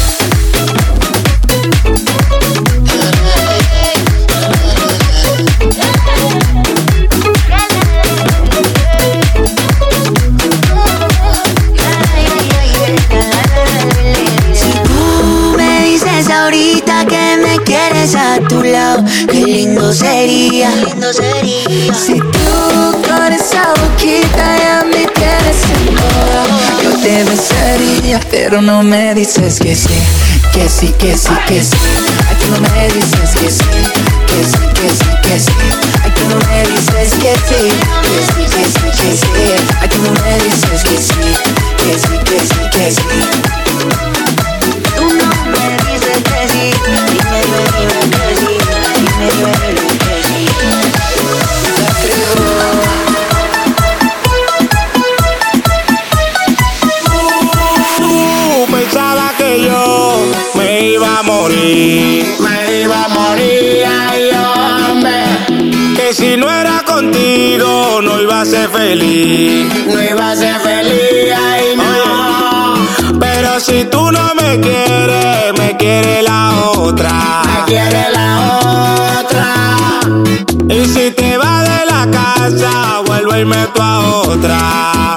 Lindo sería. Si tú con esa boquita ya me tienes enamorado, yo te besaría, pero no me dices que sí, que sí, que sí, que sí. Ay, tú no me dices que sí, que sí, que sí, que sí. Ay, tú no me dices que sí, que sí, que sí, que sí. Ay, tú no me dices que sí, que sí, que sí, que sí. No iba a ser feliz, no iba a ser feliz, ay no. Pero si tú no me quieres, me quiere la otra, me quiere la otra. Y si te vas de la casa, vuelve y meto a otra.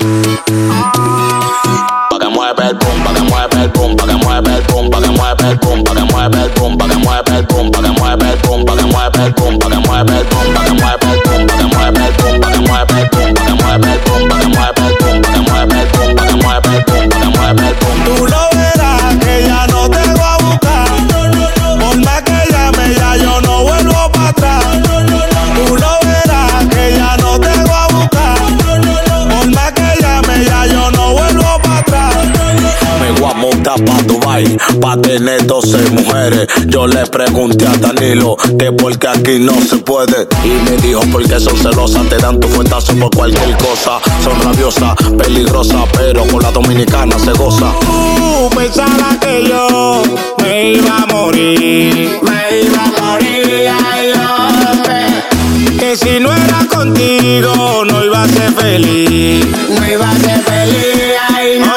Tener 12 mujeres. Yo le pregunté a Danilo que por qué aquí no se puede. Y me dijo porque son celosas, te dan tu fuetazo por cualquier cosa. Son rabiosas, peligrosas, pero con la dominicana se goza. Tú pensabas que yo me iba a morir, me iba a morir, ay hombre. Que si no era contigo no iba a ser feliz, no iba a ser feliz, ay no.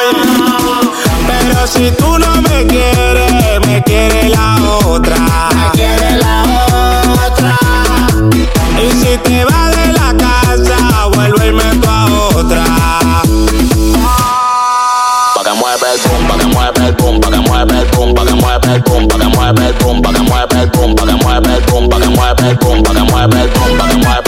Pero si tú no me quieres, quiere la otra. Y si te vas de la casa, vuelve y meto a otra. Pa' que mueve el pum, pa' que mueve el pum, pa' que mueve el pum, pa' que mueve el pum, pa' que mueve el pum, que mueve que mueve que mueve que mueve que mueve que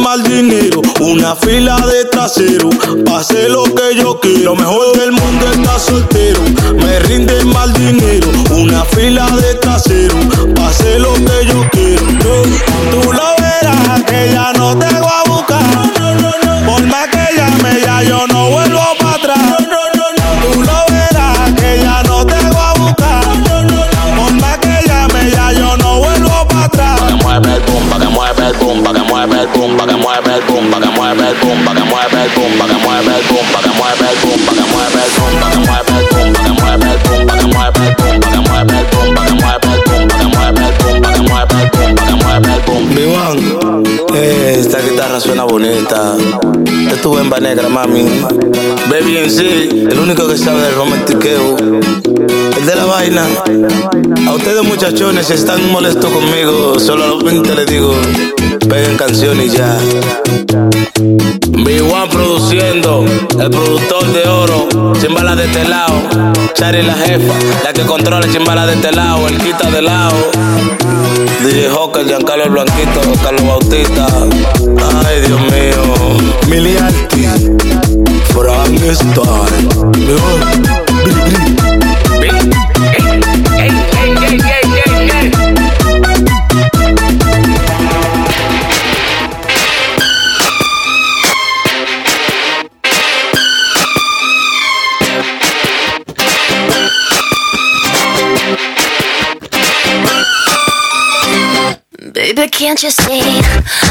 mal dinero, una fila de trasero, pase lo que yo quiero. Lo mejor del mundo está soltero, me rinde mal dinero, una fila de trasero, pase lo que yo quiero. Tú, lo verás que ya no te voy a buscar, por más que llame ya yo no vuelvo eh, esta guitarra suena bonita. Es tu bemba negra, mami. Baby en sí, el único que sabe del romantiqueo. El de la vaina. A ustedes muchachones, están molestos conmigo, solamente les digo, peguen canciones y ya. Mi Juan produciendo, el productor de oro, chimbala de este lado. Chari la jefa, la que controla chimbala de este lado, el quita de lado. DJ Hawker, Giancarlo el Blanquito, Carlos Bautista. Ay, Dios mío. Miliarty, Frank Can't you see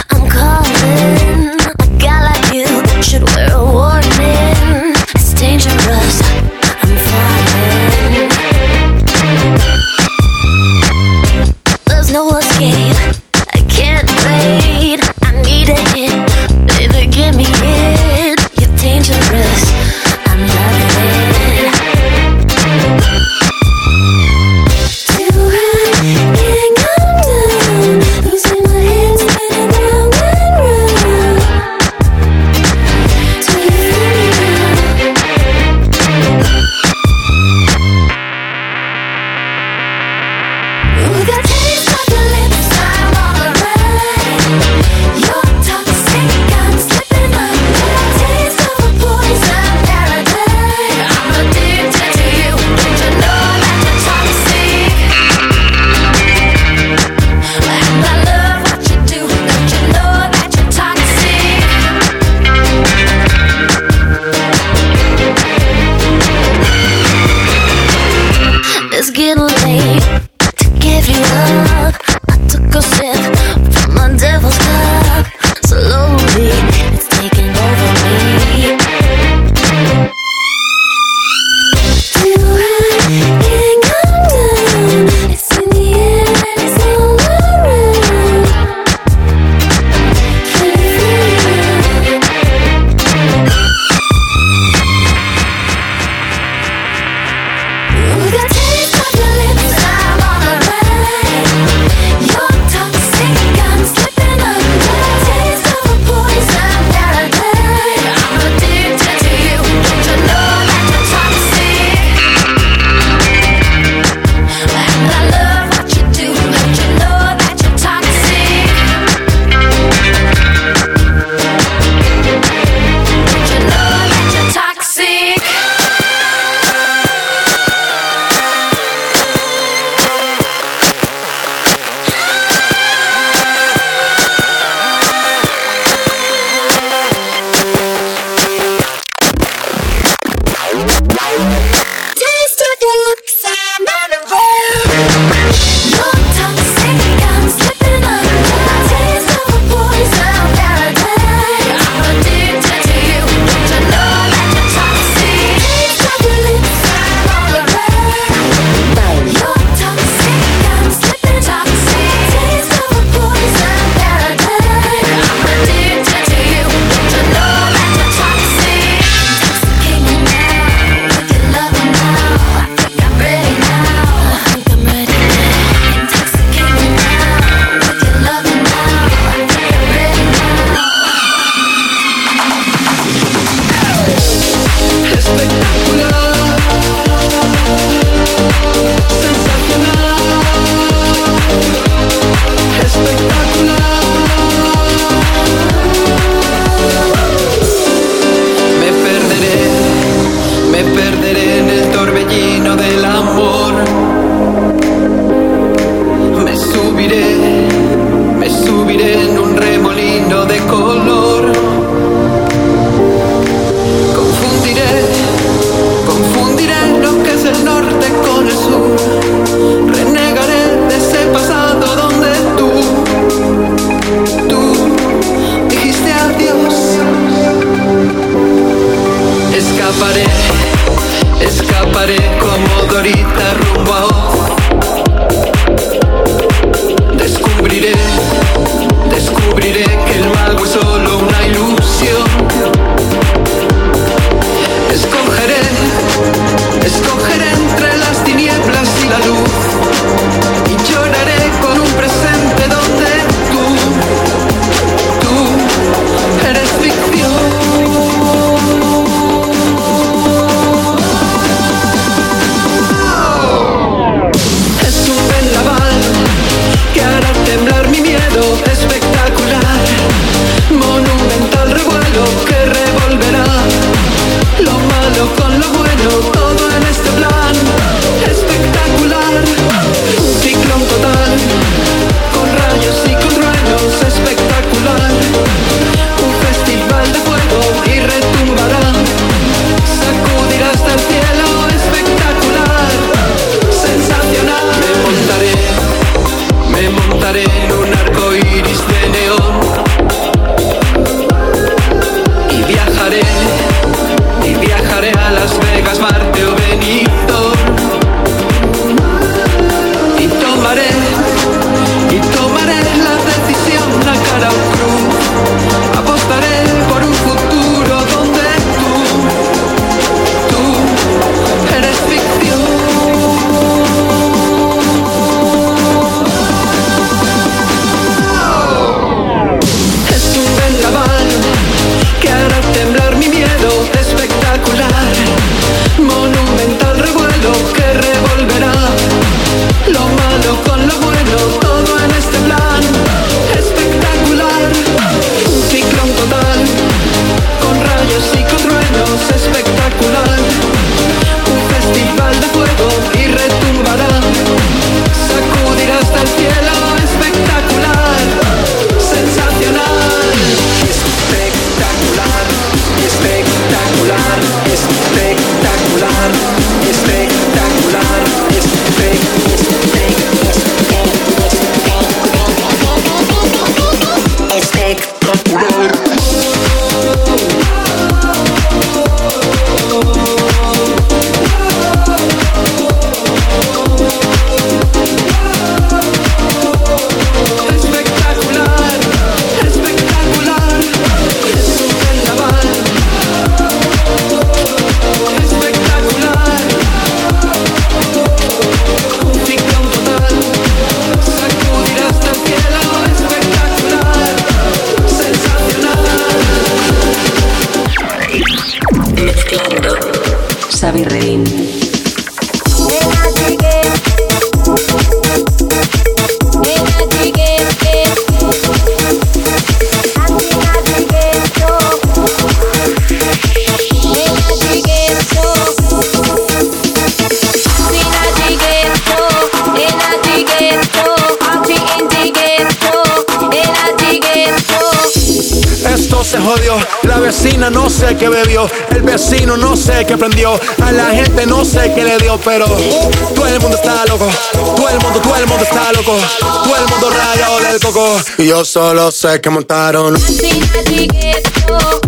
solo sé que montaron.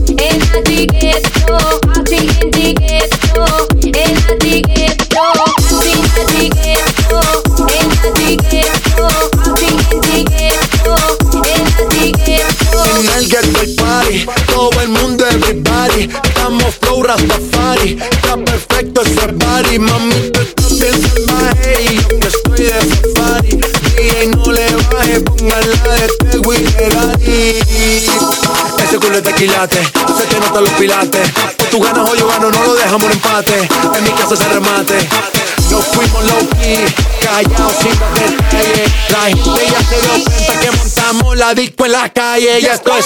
En remate nos fuimos low key, callados sin los detalles. La gente ya se dio cuenta que montamos la disco en la calle. Y esto es.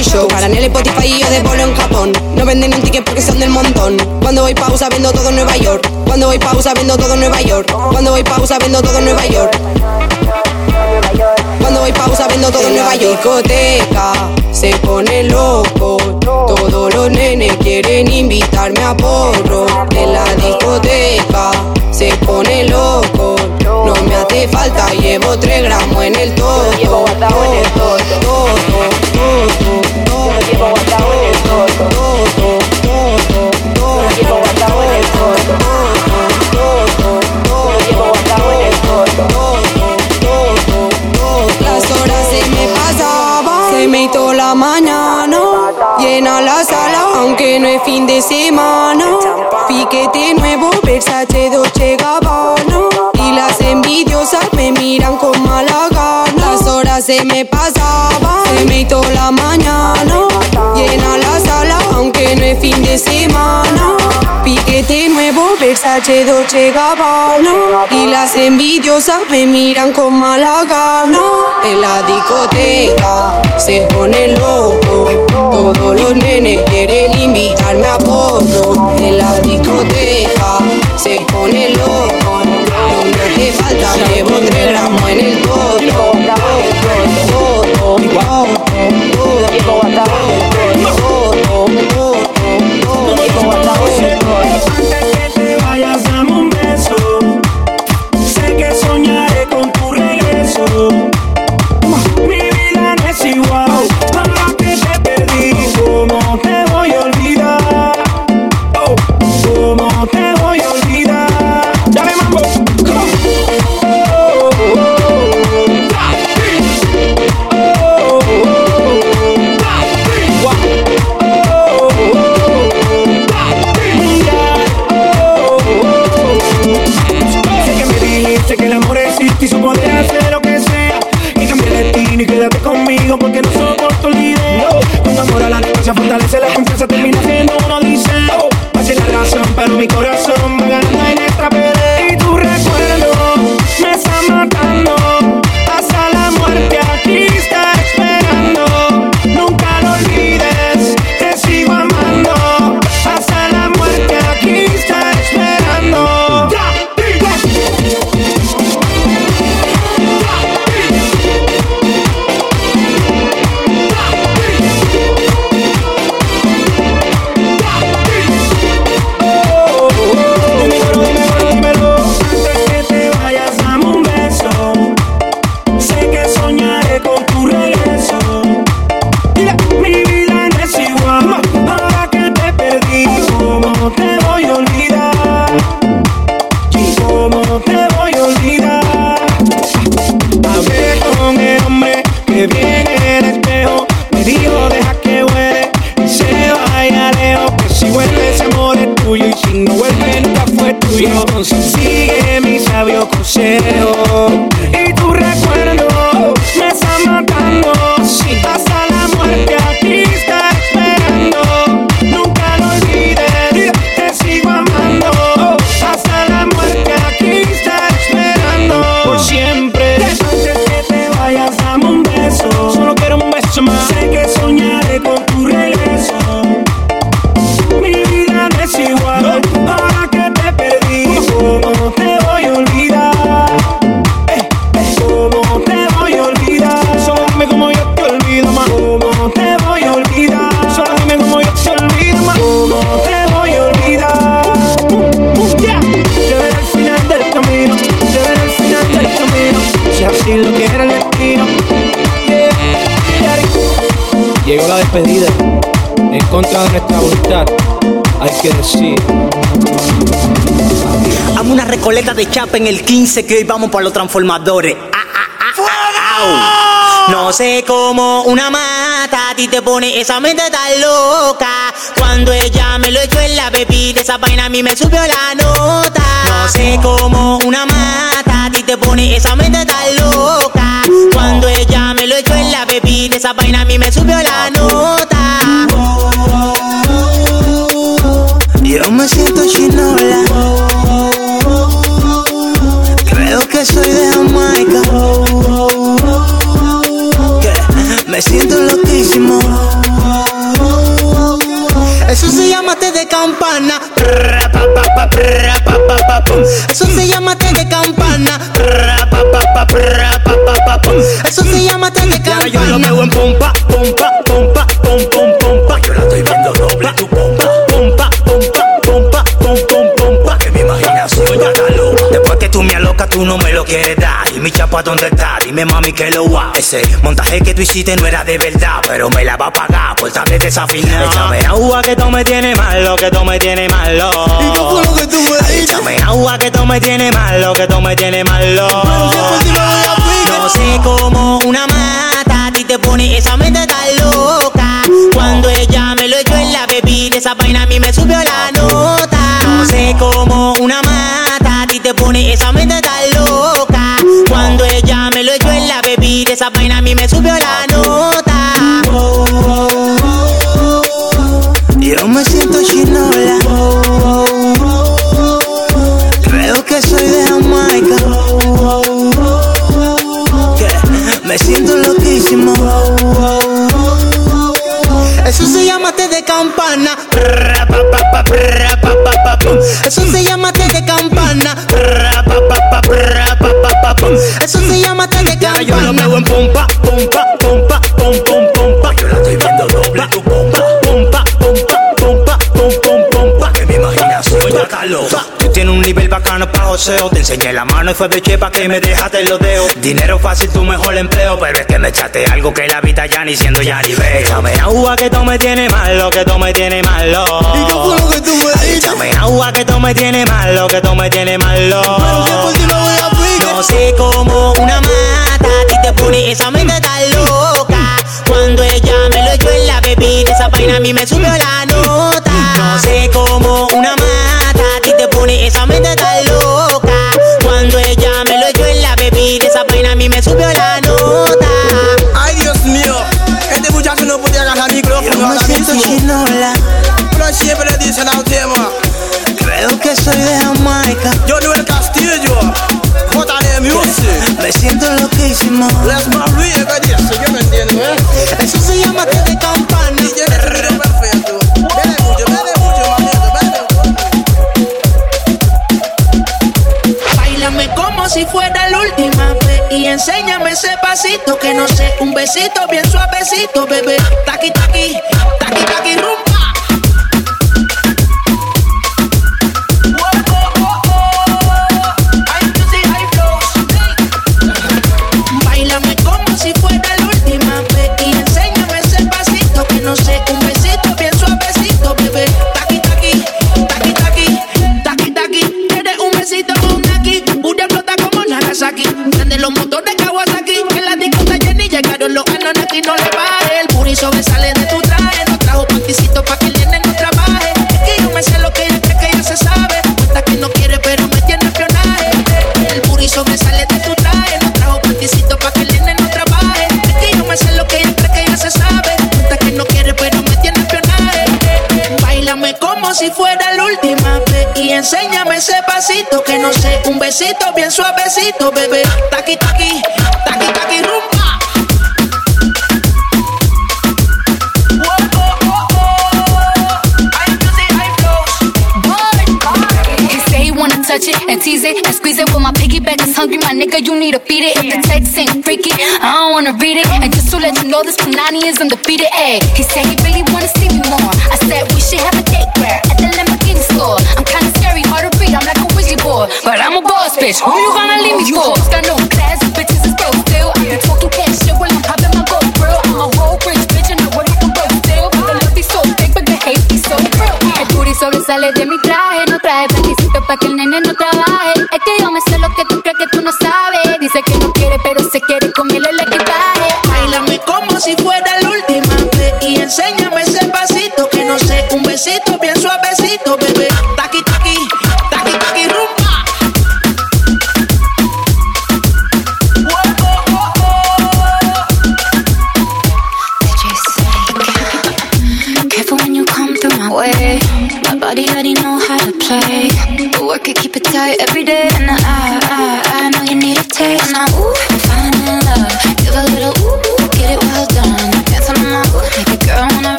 Doy show. En el Spotify y yo de polo en Japón. No venden un ticket porque son del montón. Cuando voy pausa vendo todo en Nueva York. Cuando voy pausa vendo todo en Nueva York. Cuando voy pausa vendo todo en Nueva York. Cuando voy pausa vendo todo en Nueva York. discoteca se pone loco. Todos los nenes quieren invitarme a porro. En la discoteca se pone loco. No me hace falta, llevo 3 gramos en el todo. Todo, todo, todo, no es fin de semana. Piquete nuevo, Versace, Dolce Gabbana. Y las envidiosas me miran con mala gana. Las horas se me pasaban, se me hizo la mañana. Llena la sala, aunque no es fin de semana. Piquete nuevo, Versace, Dolce Gabbana. Y las envidiosas me miran con mala gana. En la discoteca se pone loco. Todos los nenes quieren invitarme a porro. En la discoteca se pone loco. No me hace falta, llevo 3 gramos en el todo. De chapa en el 15 que hoy vamos para los transformadores. Ah, ah, ah, ah, au. No sé cómo una mata a ti te pone esa mente tan loca. Cuando ella me lo echó en la bebida, esa vaina a mí me subió la nota. No sé cómo una mata a ti te pone esa mente tan loca. Cuando ella me lo echó en la bebida, esa vaina a mí me subió la nota. Yo me siento chinola. Que soy de Jamaica. Que Me siento loquísimo. Eso se llama té de campana. Eso se llama té de campana. Eso se llama té de campana. yo lo veo en pompa, pompa, tú no me lo quieres dar. Y mi chapa, ¿dónde está? Dime, mami, que lo va. Ese montaje que tú hiciste no era de verdad, pero me la va a pagar por tal vez desafinar. Échame agua que tú me tienes malo, que tú me tienes malo. ¿Y qué fue lo que tú me dijiste? Échame agua que tú me tienes malo, que tú me tienes malo. No sé cómo una mata a ti te pone esa mente Eso se llama de campana. Eso se llama de ahora yo lo campana. veo en pompa, pompa, pompa, bacano pa' joseo. Te enseñé la mano y fue de chepa que me dejaste los dedos Dinero fácil, tu mejor empleo Pero es que me echaste algo que la vida ya ni siendo ya ni veo. Échame agua que tú me tienes malo, que tú me tienes malo. ¿Y qué fue lo que tú me dijiste? Échame agua que tú me tienes malo, que tú me tienes malo. No sé cómo una mata a ti te pone esa mente tan loca. Cuando ella me lo echó en la bebida Esa vaina a mí me subió la nota. No sé cómo una mata a ti te pone esa mente subió la nota. Ay, Dios mío, este muchacho no podía agarrar el micrófono Yo me siento mismo. Chinola. Pero siempre le dicen al tema. Creo que soy de Jamaica. Yo no el castillo. JD Music. Me siento loquísimo. besito, bien suavecito, bebé. Taqui, taqui. besito, bien suavecito, bebé. Taqui, taqui, taqui, taqui, rumba. touch it and tease it and squeeze it. With my piggyback is hungry, my nigga, you need to feed it. If the text ain't freaky, I don't wanna read it. And just to let you know, this Panani is undefeated. Ayy, he said he really wanna see me more. I said we should have a Who you gonna leave me for?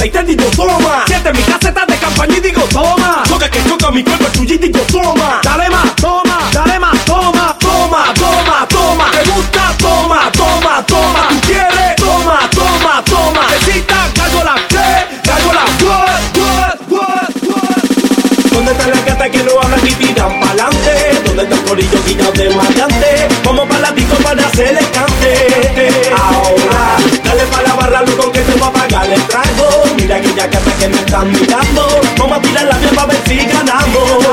la y te digo toma. Siente mi caseta de campaña y digo toma. Toca que toca mi cuerpo tuyo y digo toma. Dale más, toma, dale más, toma, toma, toma, toma. Te gusta, toma, toma, toma. Tú quieres, toma, toma, toma. Necesitas, cargo la fe, cargo la ¿Dónde está la gata que no habla ni tiran pa'lante? ¿Dónde está el corillo guillado de mal? ya que hasta que me están mirando, vamos a tirar la mía para ver si ganamos.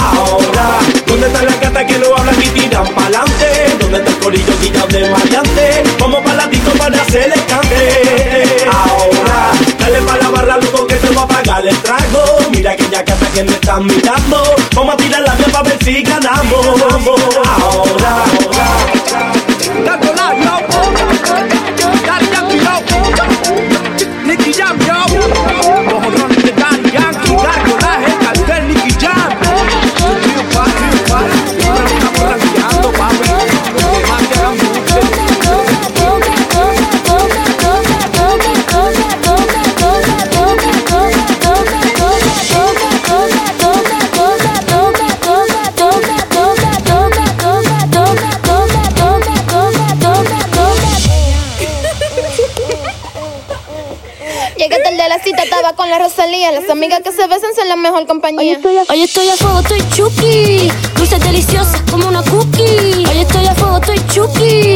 Ahora, ¿dónde están las gatas que no hablan y tiran pa'lante? ¿Dónde está el corillo tirado de variante? Vamos para la para hacer el cante. Ahora, dale para la barra, loco, que se va a pagar el trago. Mira que ya que hasta que me están mirando, vamos a tirar la mía para ver si ganamos. Ahora, Hoy estoy a fuego, estoy chuki. Dulce deliciosa como una cookie. Hoy estoy a fuego, estoy chuki.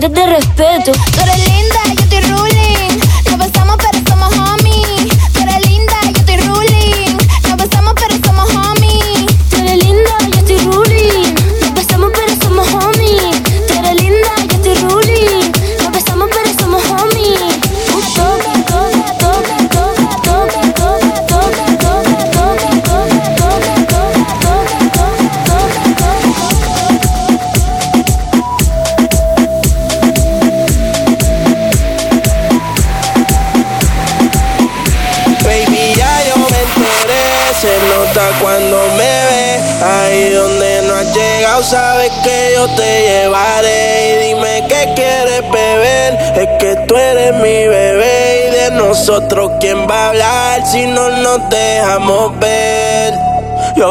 dada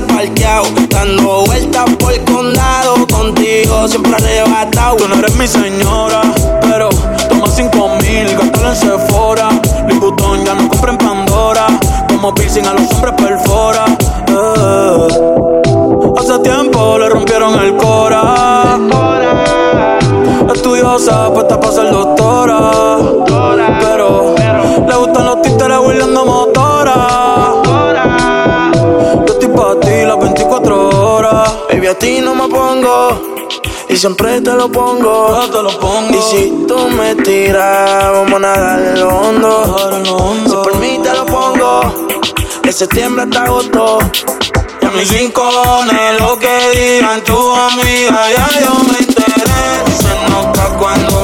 parqueado. Dando vueltas por el condado. Contigo siempre arrebatado. Tú no eres mi señora, pero toma cinco mil, gástalo en Sephora. Ya no compra en Pandora. Como piercing a los hombres perfora. Eh. Hace tiempo le rompieron el cora. Estudiosa, puesta para ser doctora. Pero le gustan los no me pongo. Y siempre te lo pongo. te lo pongo. Y si tú me tiras, vamos a nadar en lo hondo. Si por mí te lo pongo. De septiembre hasta agosto. Y a mis rincones, lo que digan tu amiga, ya yo me enteré. Se nota cuando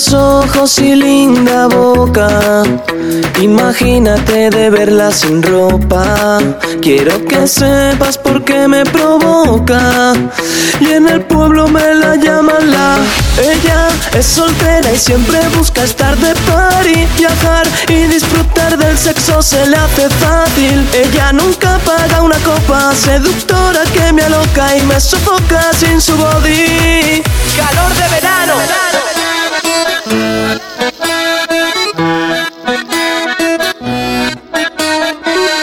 Lindos ojos y linda boca. Imagínate de verla sin ropa. Quiero que sepas por qué me provoca. Y en el pueblo me la llaman la. Ella es soltera y siempre busca estar de party, viajar y disfrutar del sexo se le hace fácil. Ella nunca paga una copa, seductora que me aloca y me sofoca sin su body. Calor de verano.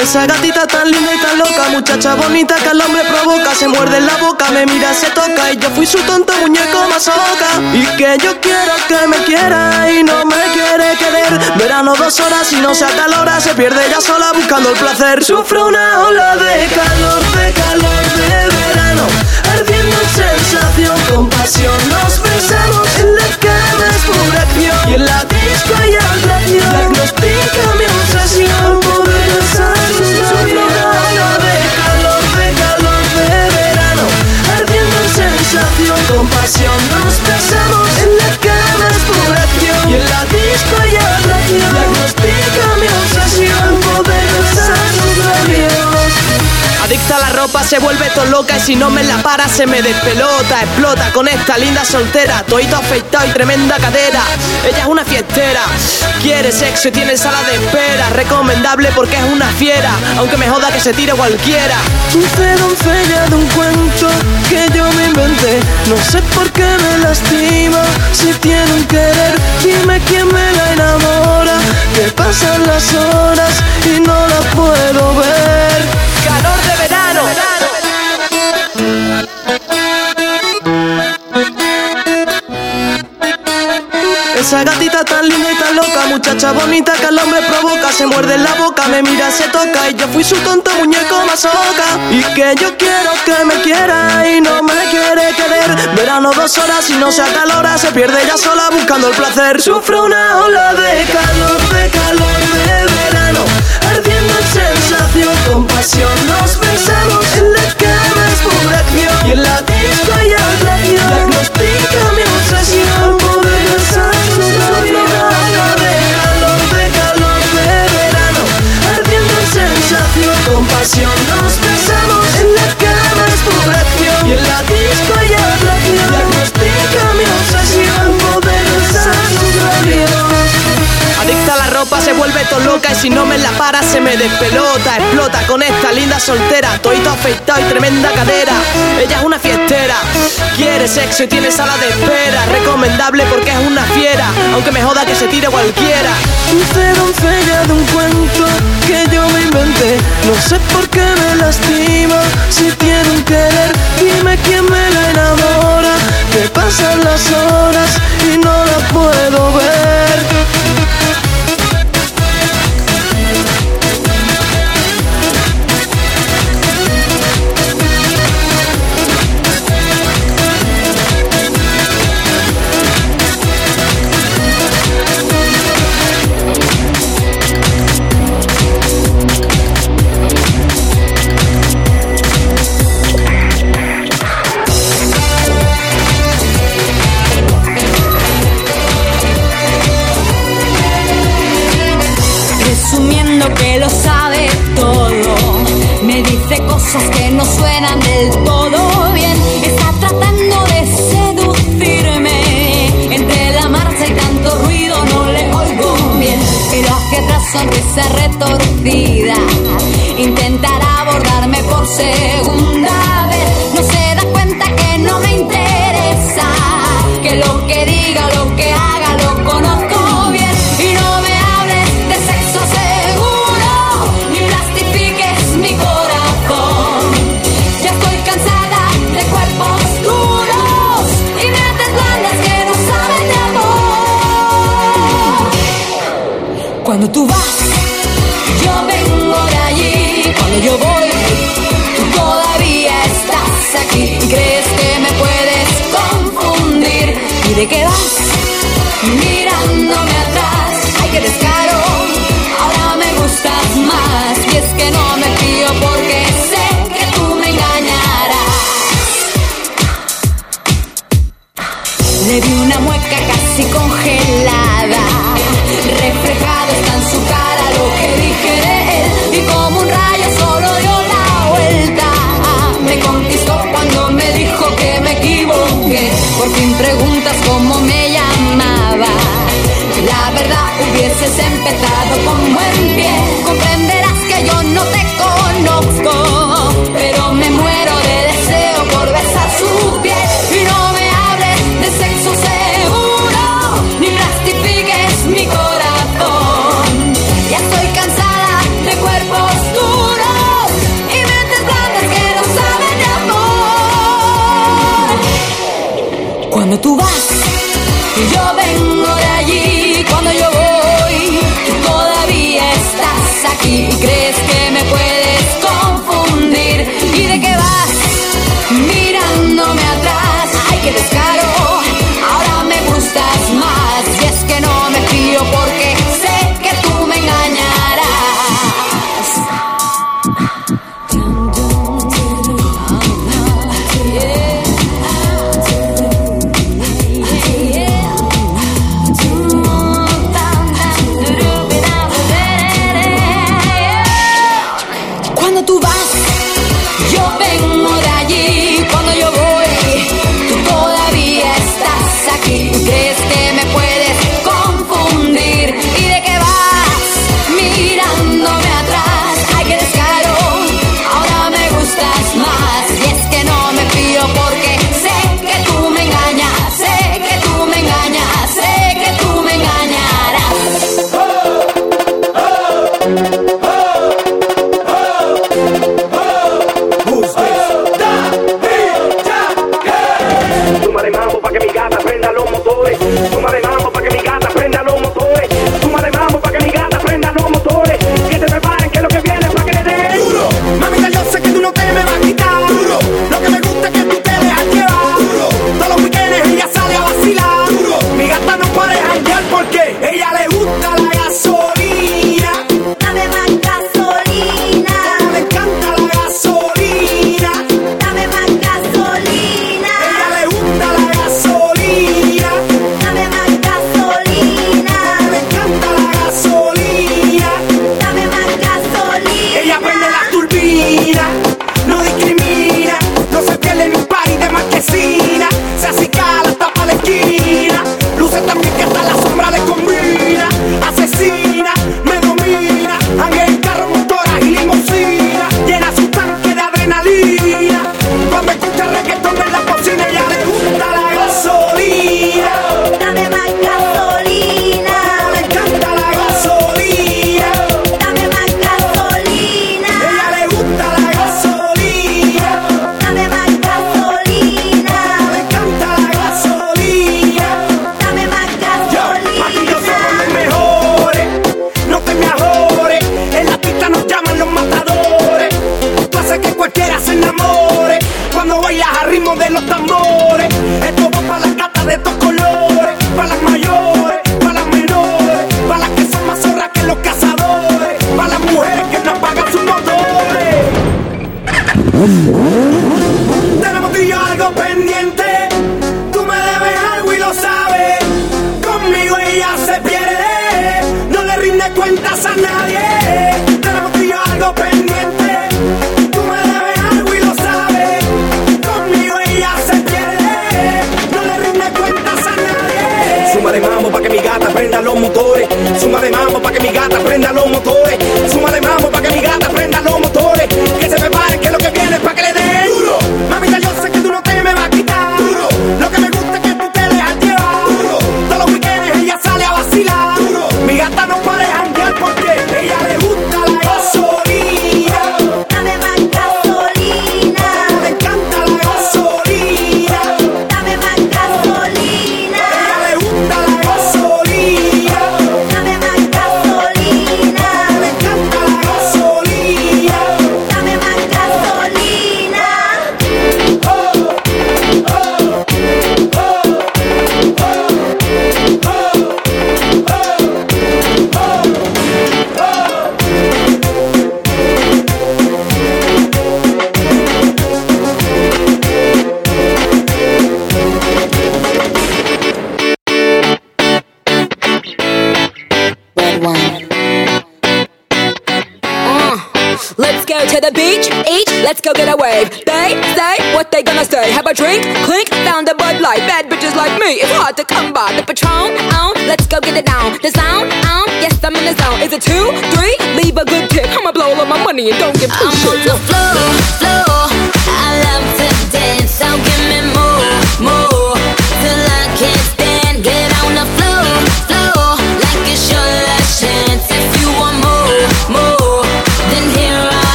Esa gatita tan linda y tan loca, muchacha bonita que al hombre provoca, se muerde en la boca, me mira, se toca y yo fui su tonto muñeco masoca. Y que yo quiero que me quiera y no me quiere querer. Verano dos horas y no se acalora, se pierde ella sola buscando el placer. Sufro una ola de calor, de calor de verano, ardiendo en sensación, con pasión nos besamos se vuelve todo loca y si no me la para se me despelota, explota con esta linda soltera, toito afeitado y tremenda cadera. Ella es una fiestera, quiere sexo y tiene sala de espera, recomendable porque es una fiera, aunque me joda que se tire cualquiera. Dulce doncella de un cuento que yo me inventé No sé por qué me lastima Si tiene un querer Dime quién me la enamora Que pasan las horas y no la puedo ver Calor de verano Esa gatita tan linda y tan loca Muchacha bonita que al hombre provoca Se muerde en la boca, me mira, se toca Y yo fui su tonto muñeco masoca Y que yo quiero que me quiera Y no me quiere querer verano dos horas y no se acalora, se pierde ella sola buscando el placer. Sufre una ola de calor, de calor de verano, ardiendo en sensación, con pasión nos besamos en la cama es pura acción y en la disco hay atracción. Diagnostica mi obsesión, pasión nos besamos en la cama es pura acción y en la disco hay atracción. Diagnostica mi obsesión, poder besar sus labios. Se vuelve todo loca y si no me la para se me despelota, explota con esta linda soltera, toito afeitado y tremenda cadera. Ella es una fiestera, quiere sexo y tiene sala de espera, recomendable porque es una fiera, aunque me joda que se tire cualquiera. Dulce doncella de un cuento que yo me inventé, no sé por qué me lastima, si tiene un querer, dime quién me la enamora, que pasan las horas y no la puedo ver. Cosas que no suenan del todo bien. Está tratando de seducirme. Entre la marcha y tanto ruido no le oigo bien. Pero hacia atrás sonrisa retorcida. Intentará abordarme por segunda de qué vas? nada comigo.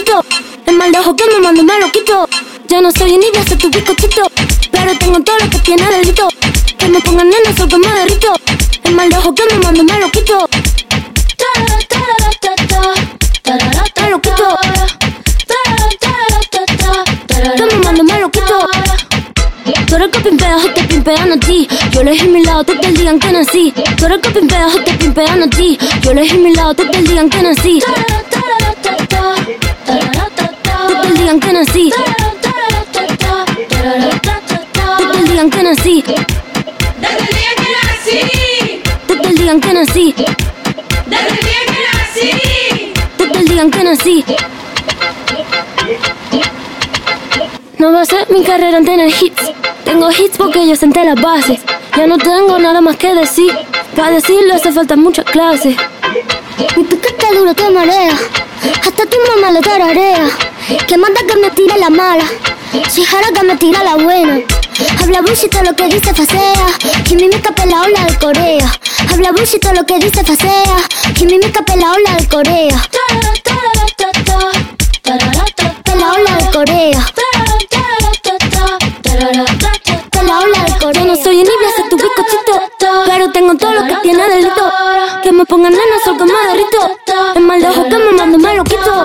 piquito. El maldajo que me mando me lo quito. Yo no soy envidia, soy tu bizcochito. Pero tengo todo lo que tiene delito. Que me pongan nena, soy que me derrito. El maldajo que me Que me mando me lo quito. A ti. Yo mi lado, te digan que nací. Tú eres que pimpeas o te pimpean a ti. Yo mi lado, te digan que nací que nací. digan que nací. Que digan que nací. Que digan que nací. Que digan que nací. No va a ser mi carrera en tener hits. Tengo hits porque yo senté las bases. Ya no tengo nada más que decir. Para decirlo hace falta mucha clase. Mi piquete duro te marea. Hasta tu mamá lo tararea. Que manda que me tira la mala. Soy jara que me tira la buena. Habla bullshit lo que dice facea. Jimmy me escapé la ola de Corea. Habla bullshit lo que dice facea. Jimmy me escapé la ola de Corea. La ola de Corea. La ola de Corea. Yo no soy enibia, soy tu bizcochito. Pero tengo todo lo que tiene delito. Que me pongan nena, sol como derrito. El mal de ojo que me mando me lo quito.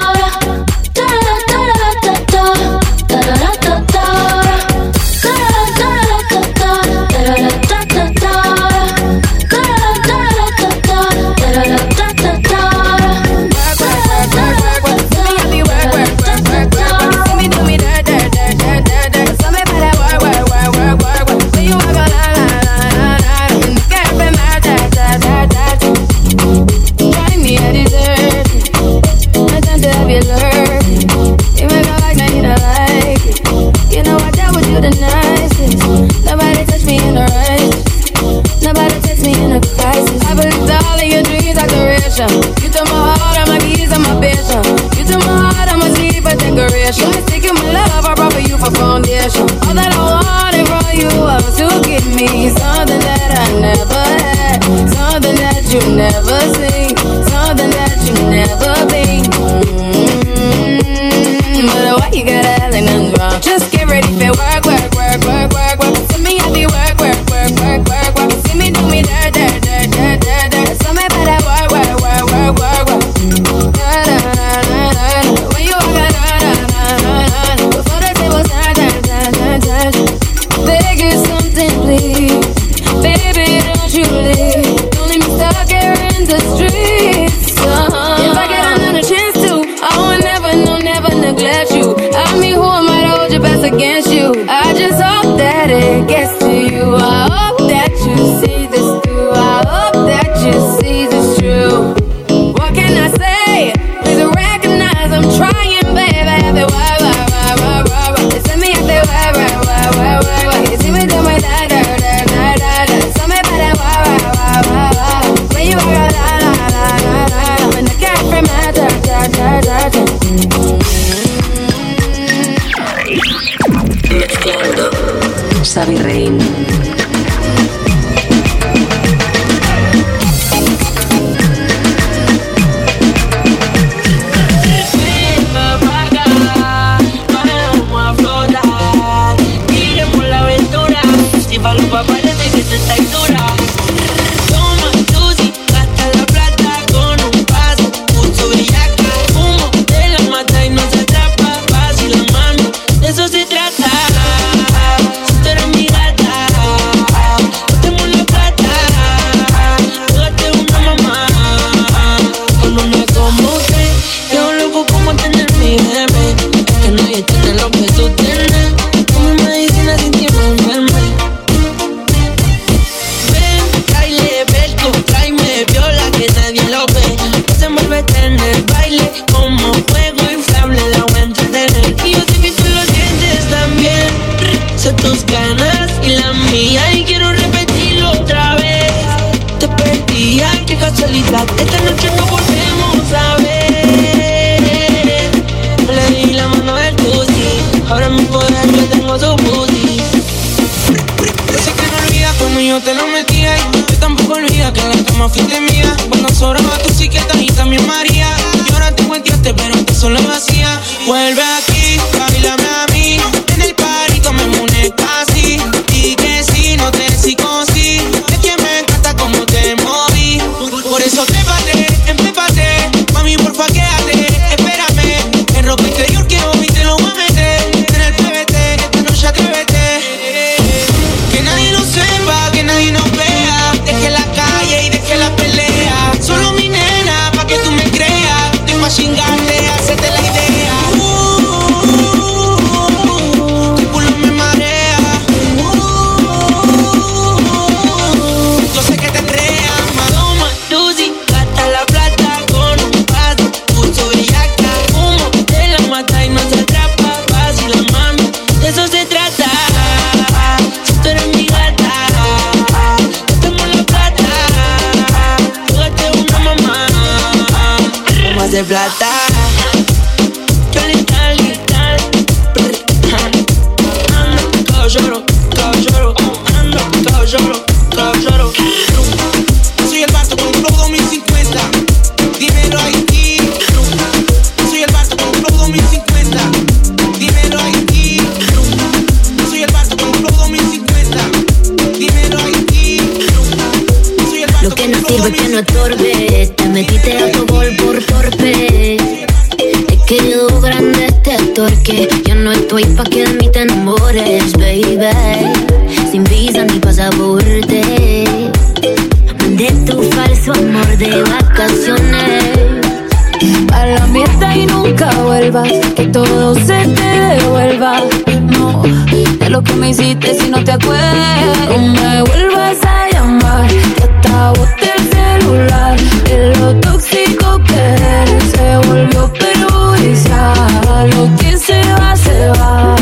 Me hiciste si no te acuerdas. No me vuelvas a llamar, que hasta boté el celular. De lo tóxico que eres, se volvió perjudicial. Lo que se va, se va.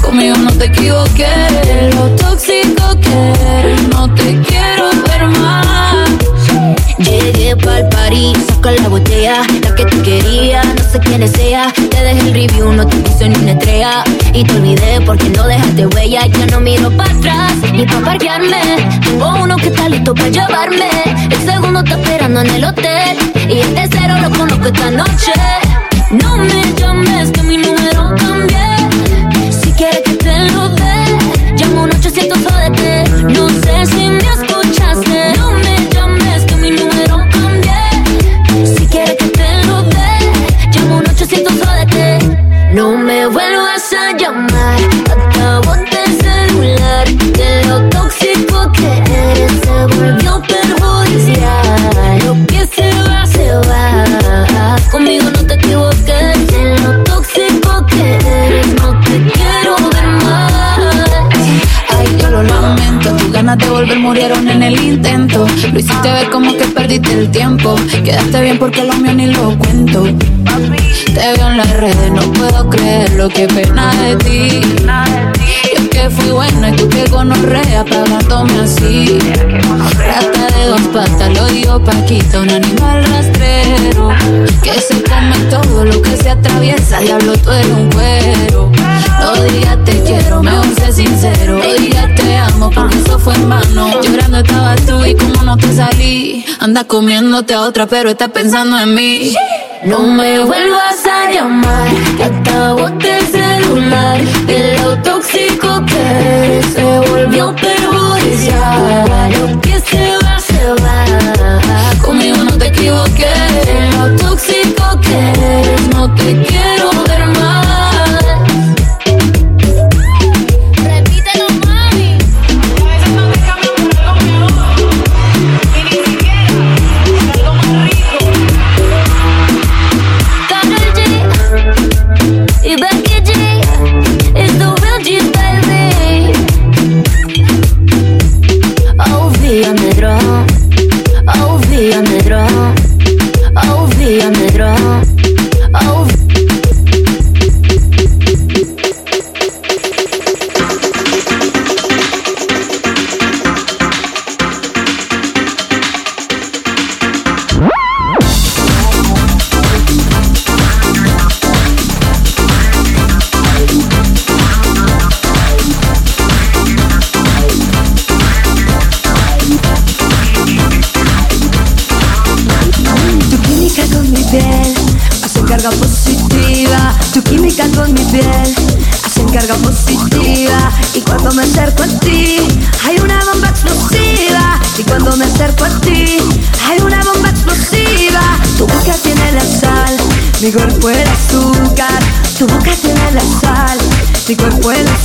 Conmigo no te equivoqué, de lo tóxico que eres, no te quiero ver más. Llegué pa'l party, saca la botella, la que te quería, no sé quién sea. Dejé el review, no te puse ni una estrella. Y te olvidé porque no dejaste huella. Ya no miro para atrás, ni pa' parquearme. Tengo uno que está listo para llevarme. El segundo está esperando en el hotel. Y el tercero lo conozco esta noche. No me llames, que mi número cambié. Si quieres que te lo dé, llamo un 800 jódete. No sé si me ganas de volver murieron en el intento. Lo hiciste ver como que perdiste el tiempo. Quedaste bien porque lo mío ni lo cuento. Te veo en las redes, no puedo creerlo. Qué pena de ti. Fui buena y tú que gonorrea pagándome así. Rata de dos patas, lo dio Paquita, un animal rastrero. Que se come todo lo que se atraviesa. Diablo, tú eres un cuero. No digas te quiero, mejor sé sincero. No digas te amo, porque eso fue en vano. Llorando estabas tú y como no te salí. Andas comiéndote a otra, pero estás pensando en mí. No me vuelvas a llamar, que hasta De lo tóxico que se volvió perjudicial. Lo que se va, se va. Conmigo no te equivoqué. De lo tóxico que eres, no te quiero mi cuerpo el azúcar. Tu boca tiene la sal, mi cuerpo el.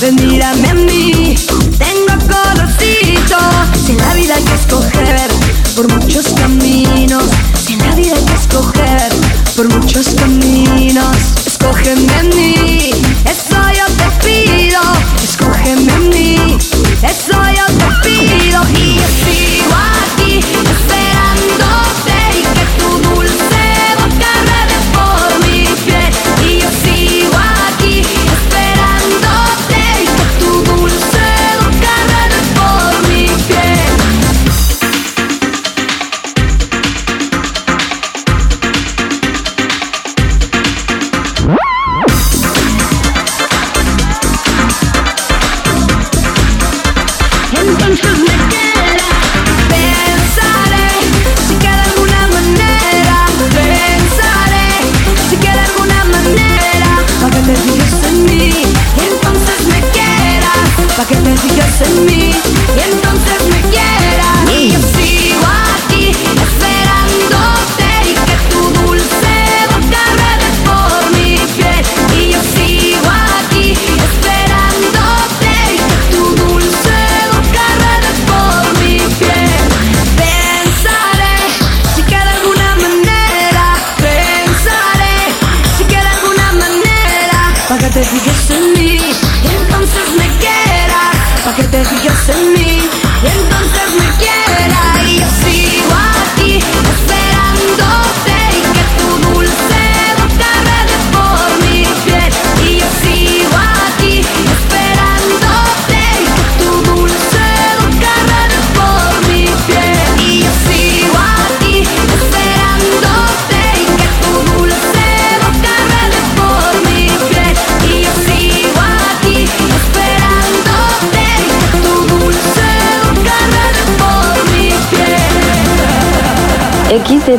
Ven mírame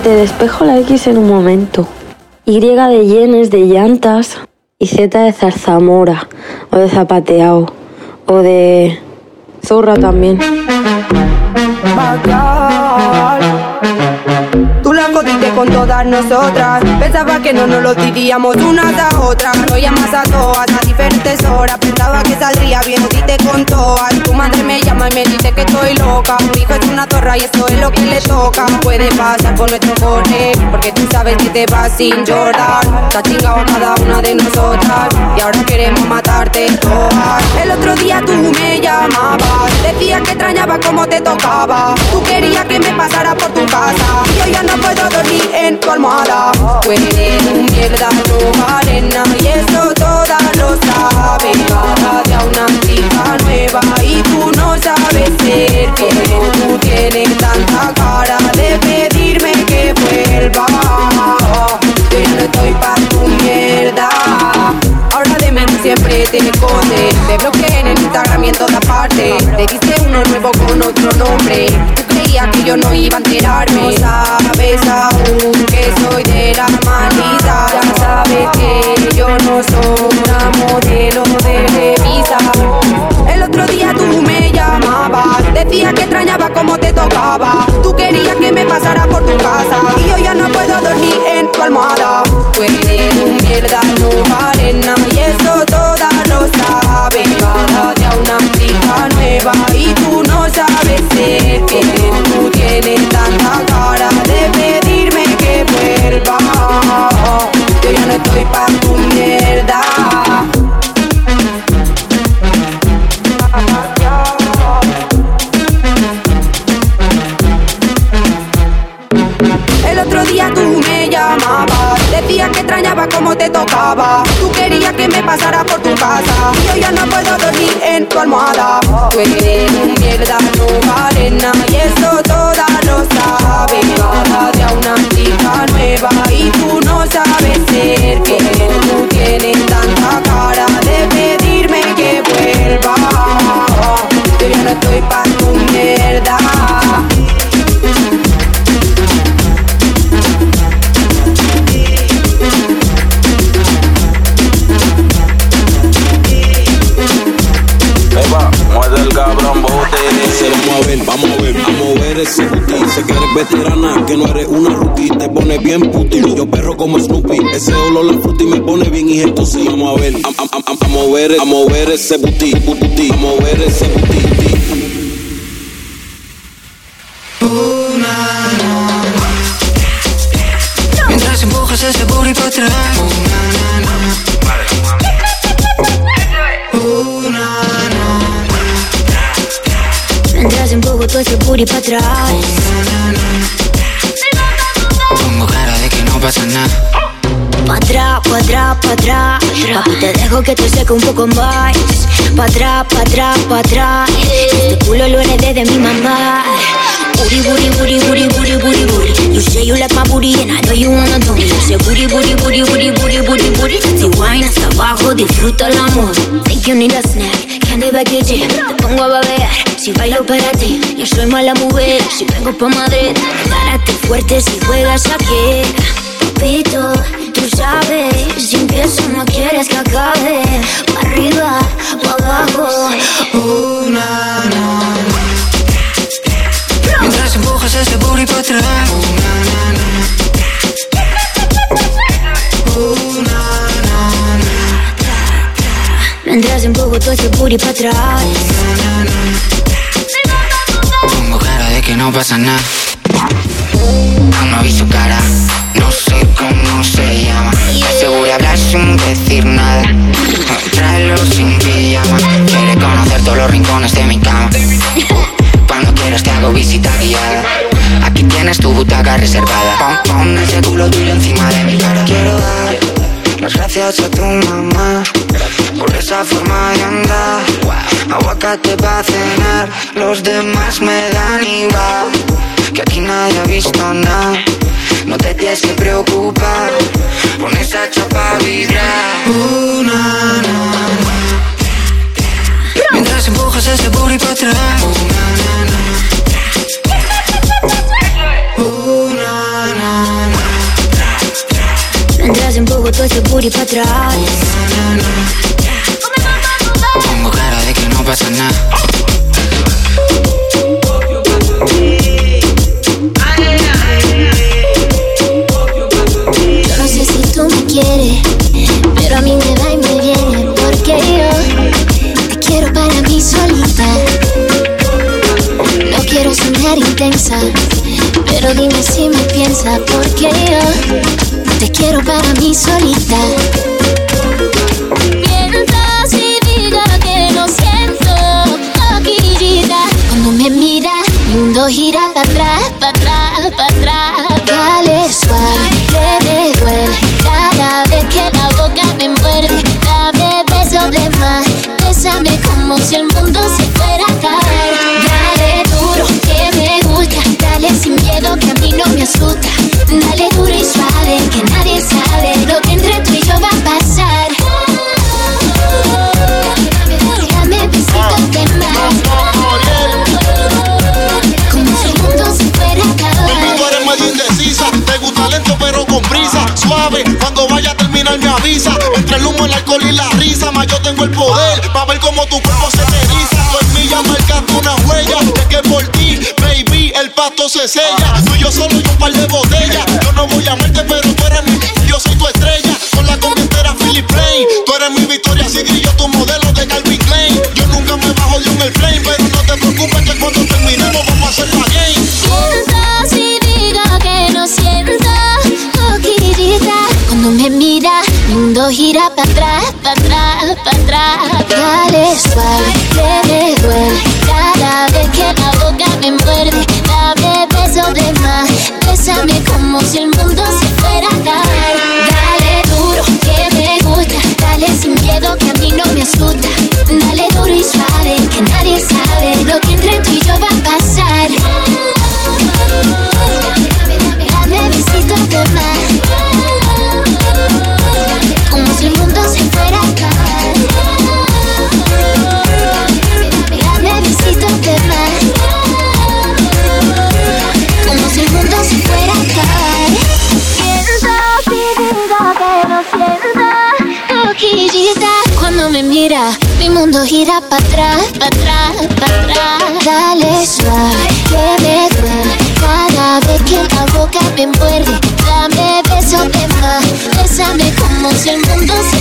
te despejo la X en un momento. Y de yenes de llantas. Y Z de zarzamora. O de zapateado. O de zorra también. Tú la jodiste con todas nosotras. Pensaba que no nos lo diríamos unas a otras. No llamas a todas a diferentes horas. Pensaba que saldría bien te con todas. Madre me llama y me dice que estoy loca. Mi hijo es una zorra y esto es lo que le toca. Puede pasar con nuestro corte. Porque tú sabes que te vas sin llorar. Has chingado cada una de nosotras. Y ahora queremos matarte todas. El otro día tú me llamabas. Decías que extrañaba cómo te tocaba. Tú querías que me pasara por tu casa. Y yo ya no puedo dormir en tu almohada. Tú mierda, no vale nada. Y eso todas lo saben. Cada día una chica nueva. Tú tienes tanta cara de pedirme que vuelva. Yo no estoy pa' tu mierda. Ahora de mí siempre te escondes. Te bloqueé en el Instagram y en todas partes. Te diste uno nuevo con otro nombre. Tú creías que yo no iba a enterarme. No sabes aún que soy de la manita. Ya sabes que yo no soy una modelo de Decías que extrañaba cómo te tocaba. Tú querías que me pasara por tu casa. Y yo ya no puedo dormir en tu almohada. Tú eres un mierda, no vale nada. Y eso todas lo saben. Cada día una chica nueva. Y tú no sabes ser que tú tienes tanta cara de pedirme que vuelva. Yo ya no estoy pa' almohada. Veterana, que no eres una rookie, te pone bien puti. Yo perro como Snoopy, ese olor la fruta y me pone bien y esto sí, vamos a ver, a, a, a, a mover, a mover ese booty, booty, a mover ese booty. Empujas ese booty para atrás. Mientras empujo todo ese booty para atrás. Papi, te dejo que te seque un poco más. Pa' atrás, pa' atrás, pa' atrás. Este culo lo heredé de mi mamá. Booty, booty, booty, booty, booty, booty, booty. You say you like my booty and I know you wanna do me. You say booty, booty, booty, booty, booty, booty, booty. Si wine hasta abajo, disfruta el amor. Think you need a snack, candy the gym. Te pongo a babear, si bailo para ti. Yo soy mala mujer, si vengo pa' Madrid. Párate fuerte si juegas aquí. Papito, tú sabes, si empiezo no quieres que acabe. Pa' arriba, pa' abajo. Una, Mientras empujas ese booty para atrás. Mientras empujo todo ese booty para atrás. Pongo cara de que no pasa nada. No vi su cara, no sé cómo se llama. Se voy a hablar sin decir nada. Tráelo sin pijama. Quiere conocer todos los rincones de mi cama. Cuando quieras te hago visita guiada. Aquí tienes tu butaca reservada. Pon, pon ese culo tuyo encima de mi cara. Quiero dar las gracias a tu mamá por esa forma de andar. Aguacate para cenar, los demás me dan igual. Que aquí nadie ha visto nada. No te tienes que preocupar, pon esa chapa a vibrar. Una, Mientras empujas ese booty para atrás. Mientras empujo todo ese booty para atrás. Pongo cara de que no pasa nada. Pero a mí me va y me viene. Porque yo te quiero para mí solita. No quiero sonar intensa, pero dime si me piensa. Porque yo te quiero para mí solita. Mientras y diga que no siento coquillita. Cuando me mira, mundo gira para atrás, para atrás, para atrás. Dale suave, que me duele. Cada vez que la boca me muerde, dame besos de más. Bésame como si el mundo se fuera a caer. Dale duro, que me gusta. Dale sin miedo, que a mí no me asusta. Dale duro y suave, que nadie sabe lo que entre Cuando vaya a terminar me avisa. Entre el humo, el alcohol y la risa, más yo tengo el poder. Pa' ver cómo tu cuerpo se te eriza. Tú en ya marcaste una huella. De que por ti, baby, el pasto se sella. Tú yo solo y un par de botellas. Yo no voy a amarte, pero tú eres mi. Yo soy tu estrella. Con la comentera Philip Plain. Tú eres mi Victoria y yo tu modelo de Calvin Klein. Yo nunca me bajo de un airplane, pero gira para atrás, para atrás, para atrás. Dale suave, que me duele Cada vez que la boca me muerde. Dame besos de más. Bésame como si el mundo se fuera a caer Dale duro, que me gusta. Dale sin miedo, que a mí no me asusta. Dale duro y suave, que nadie sabe Lo que entre tú y yo va a pasar mundo gira para atrás, para atrás, para atrás. Dale suave, que me duele Cada vez que la boca me muerde, dame besos de más, bésame como si el mundo se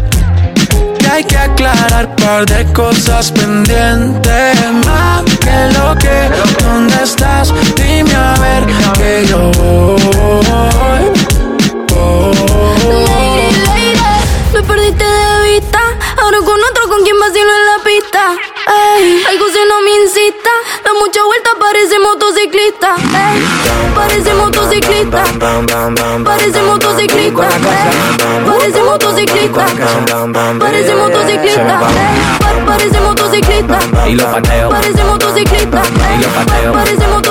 Que hay que aclarar par de cosas pendientes. Más que lo que, ¿dónde estás? Dime a ver que yo voy. Lady, lady, me perdiste de vista. Ahora con otro con quien vacilo en la pista. Ey, algo si no me incita. Da mucha vuelta, parece motociclista. Ey, parece motociclista. Parece motociclista. Parece motociclista. Parece motociclista. Parece motociclista. Y lo pateo. Parece motociclista. Y lo pateo. Parece motociclista.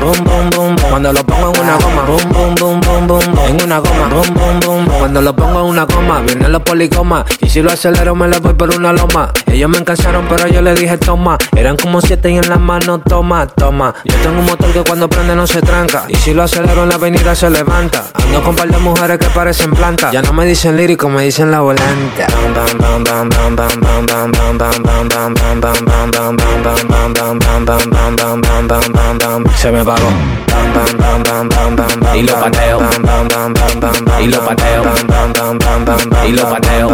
boom, boom, boom, cuando lo pongo en una goma, boom, boom, boom, boom, boom, en una goma, boom, boom, boom, cuando lo pongo en una goma, vienen los policomas, y si lo acelero me lo voy por una loma, ellos me encansaron pero yo le dije toma, eran como siete y en las manos toma, toma, yo tengo un motor que cuando prende no se tranca, y si lo acelero en la avenida se levanta, ando con par de mujeres que parecen plantas, ya no me dicen lírico, me dicen la volante. Se me Y lo pateo. Y lo pateo. Y lo pateo.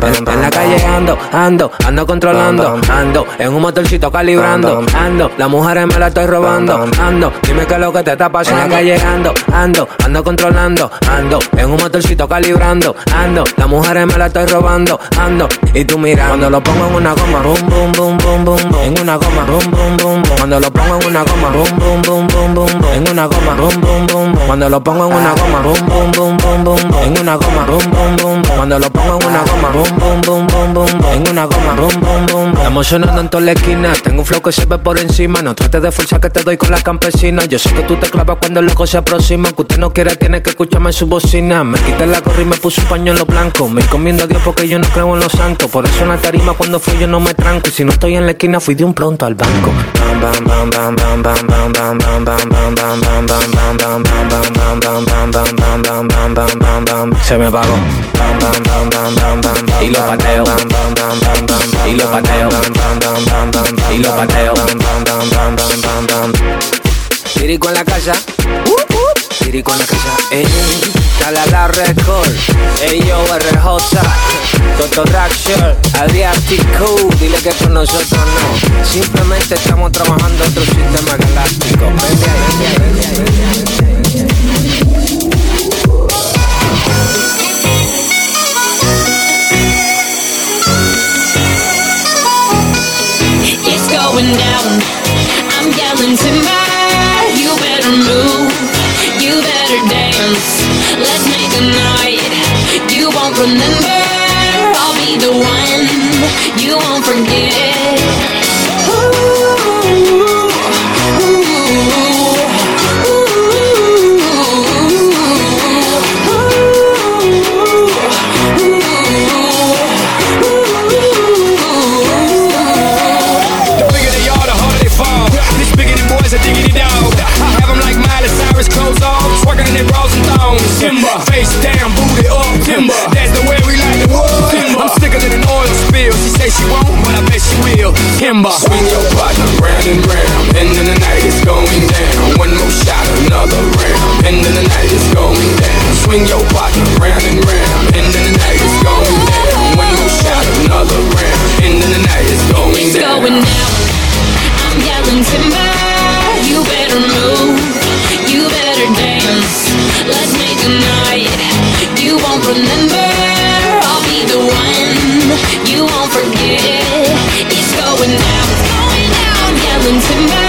En, en la calle ando, ando, ando controlando, ando, en un motorcito calibrando, ando, las mujeres me la estoy robando, ando, dime qué es lo que te está pasando. En la calle ando, ando, ando controlando, ando, en un motorcito calibrando, ando, las mujeres me la estoy robando, ando, y tú mira, cuando lo pongo en una goma, boom, boom, boom, boom, boom, en una goma, boom, boom, boom, boom, cuando lo pongo en una goma, boom, boom, boom, boom, boom, boom, en una goma, boom, boom, boom, boom, cuando lo pongo en una goma, boom, boom, boom, boom, boom, en una goma, boom, boom, boom, cuando lo pongo en una goma, boom, boom, boom, boom, boom, en una goma, boom, boom, boom. Estamos sonando en toda la esquina, tengo un flow que se ve por encima, no trates de fuerza que te doy con la campesina, yo sé que tú te clavas cuando el loco se aproxima, que usted no quiere, tiene que escucharme en su bocina, me quité la gorra y me puse un pañuelo blanco, me encomiendo a Dios porque yo no creo en los santos, por eso en la tarima cuando fui yo no me tranco, y si no estoy en la esquina fui de un pronto al banco. Se me pagó. Y lo pateo. Y lo pateo. Y lo pateo. Tirico en la casa. Tirico en la casa. Ey, dale a la record. Ey, yo, RJ. Dragshire. Adriático. Dile que con nosotros no. Simplemente estamos trabajando otro sistema galáctico. It's going down. I'm yelling timber. You better move. You better dance. Let's make a night. You won't remember. I'll be the one. You won't forget. I have them like Miley Cyrus, clothes off, twerking in their bras and thongs. Timber, face down, booty up. Timber, that's the way we like the world. Timber, I'm sicker than an oil spill. She say she won't, but I bet she will. Timber, swing your partner round and round, and then the night is going down. One more shot, another round, and then the night is going down. Swing your partner round and round, and then the night is going down. One more shot, another round, and then the night is going It's going down. I'm yelling timber. You better move. You better dance. Let's make a night. You won't remember. I'll be the one. You won't forget. It's going down. It's going down. Yelling timber.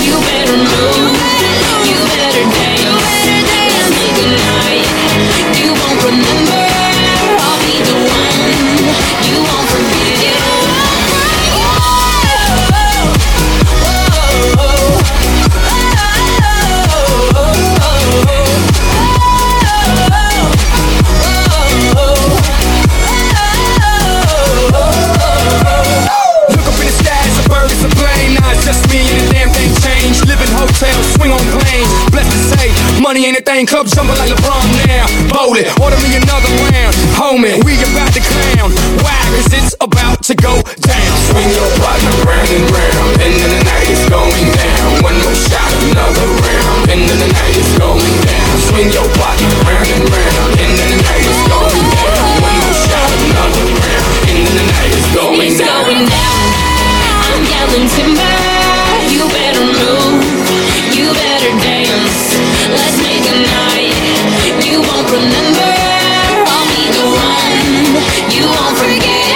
You better move. You better dance. Let's make a night. Money ain't a thing. Club jumping like LeBron now. Bowl it, order me another round. Homie, we about to clown. Why? Cause it's about to go down. Swing your partner round and round. And then the night is going down. One more shot, another round. And then the night is going down. Swing your partner round and round. And then the night is going down. One more shot, another round. And then the night is going It's down. going down. I'm yelling timber. You better move. You better dance. Let's make a night. You won't remember. I'll be the one. You won't forget.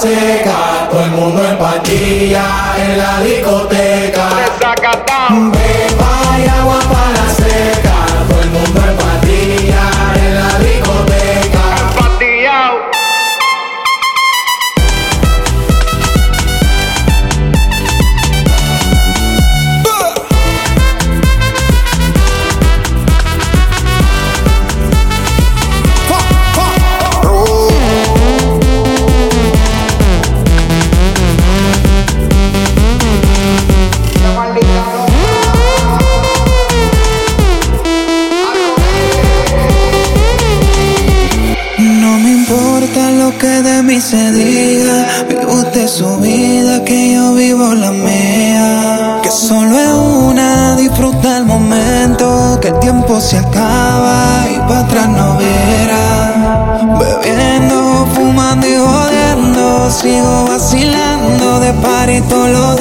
Seca, todo el mundo en patilla en la discoteca. Party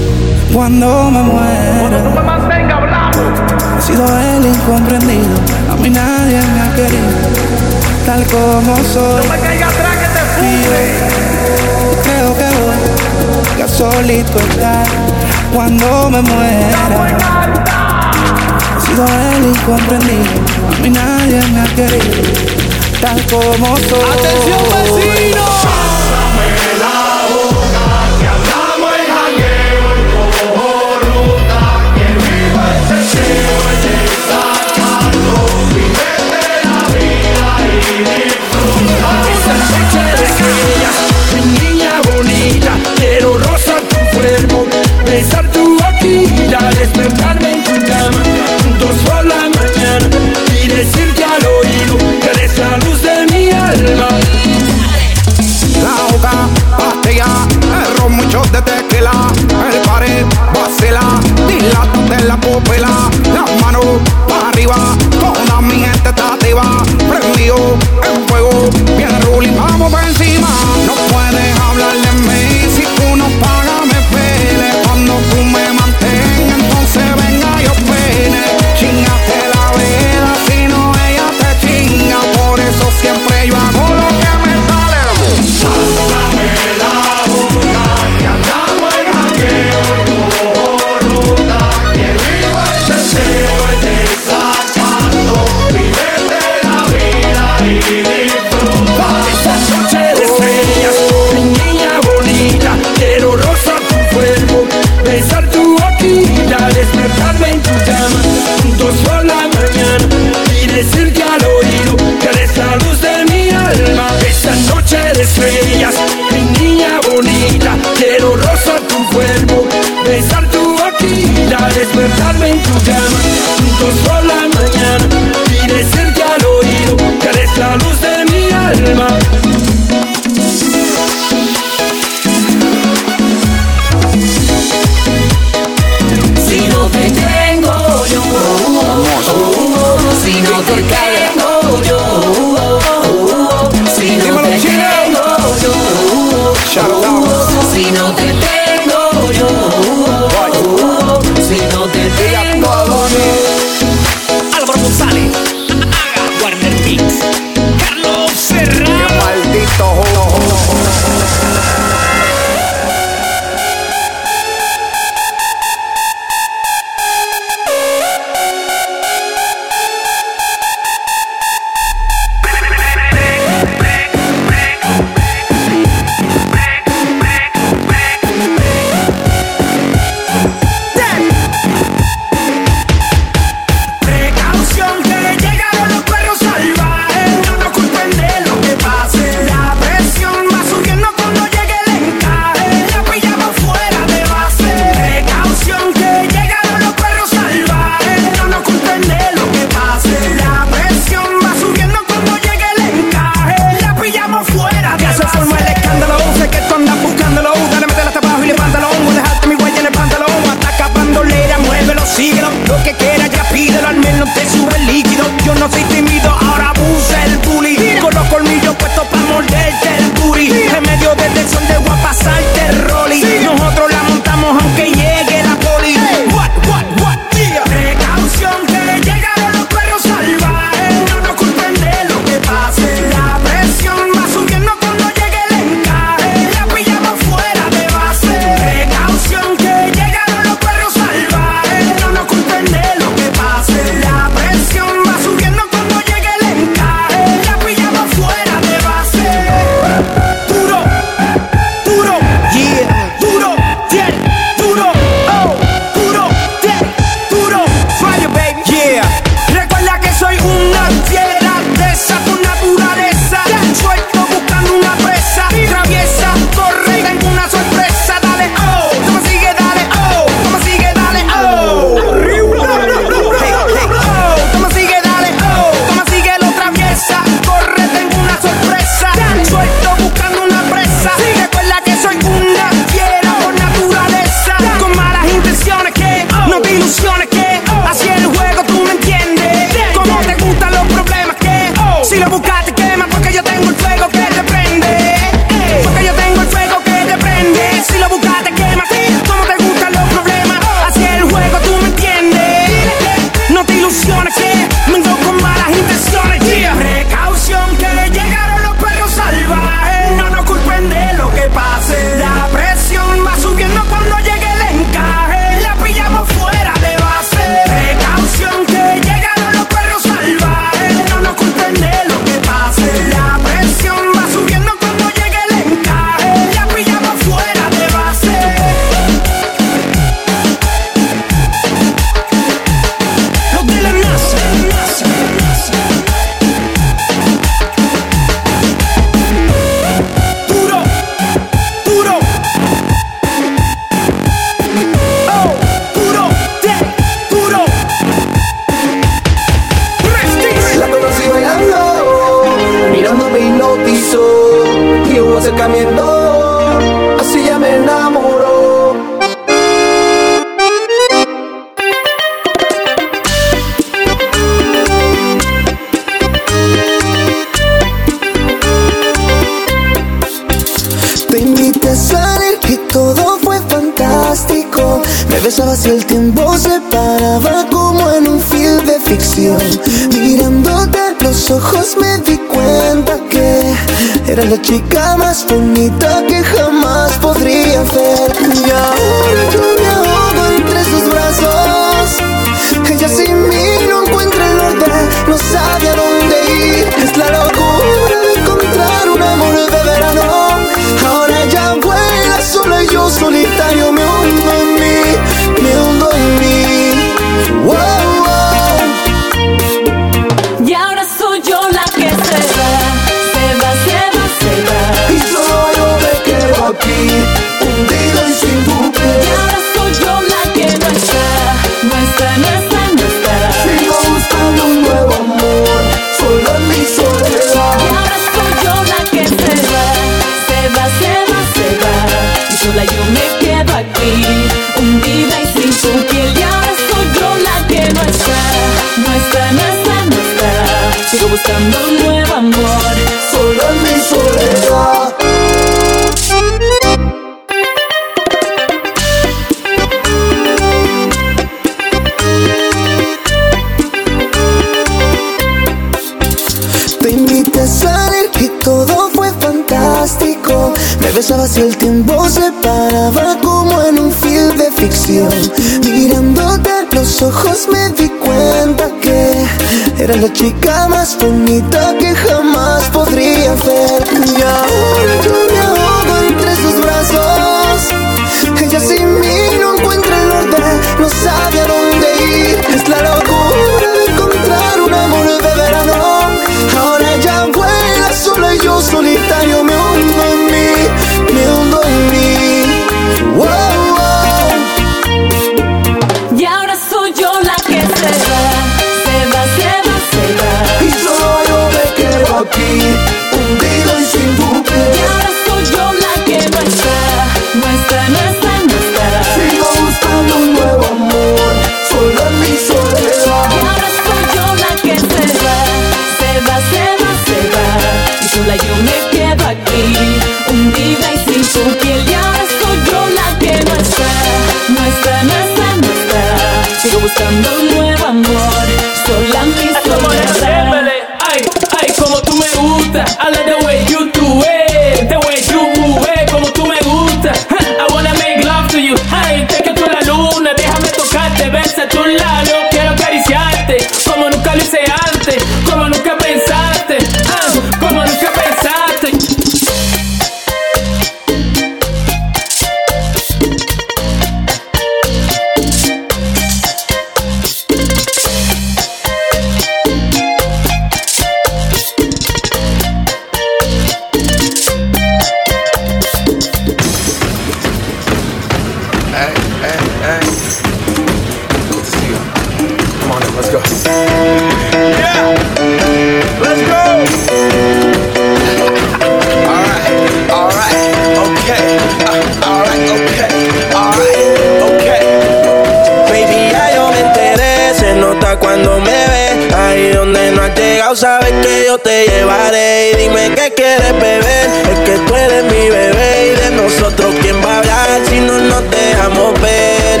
que yo te llevaré. Y dime qué quieres beber, es que tú eres mi bebé. Y de nosotros, ¿quién va a hablar si no nos dejamos ver?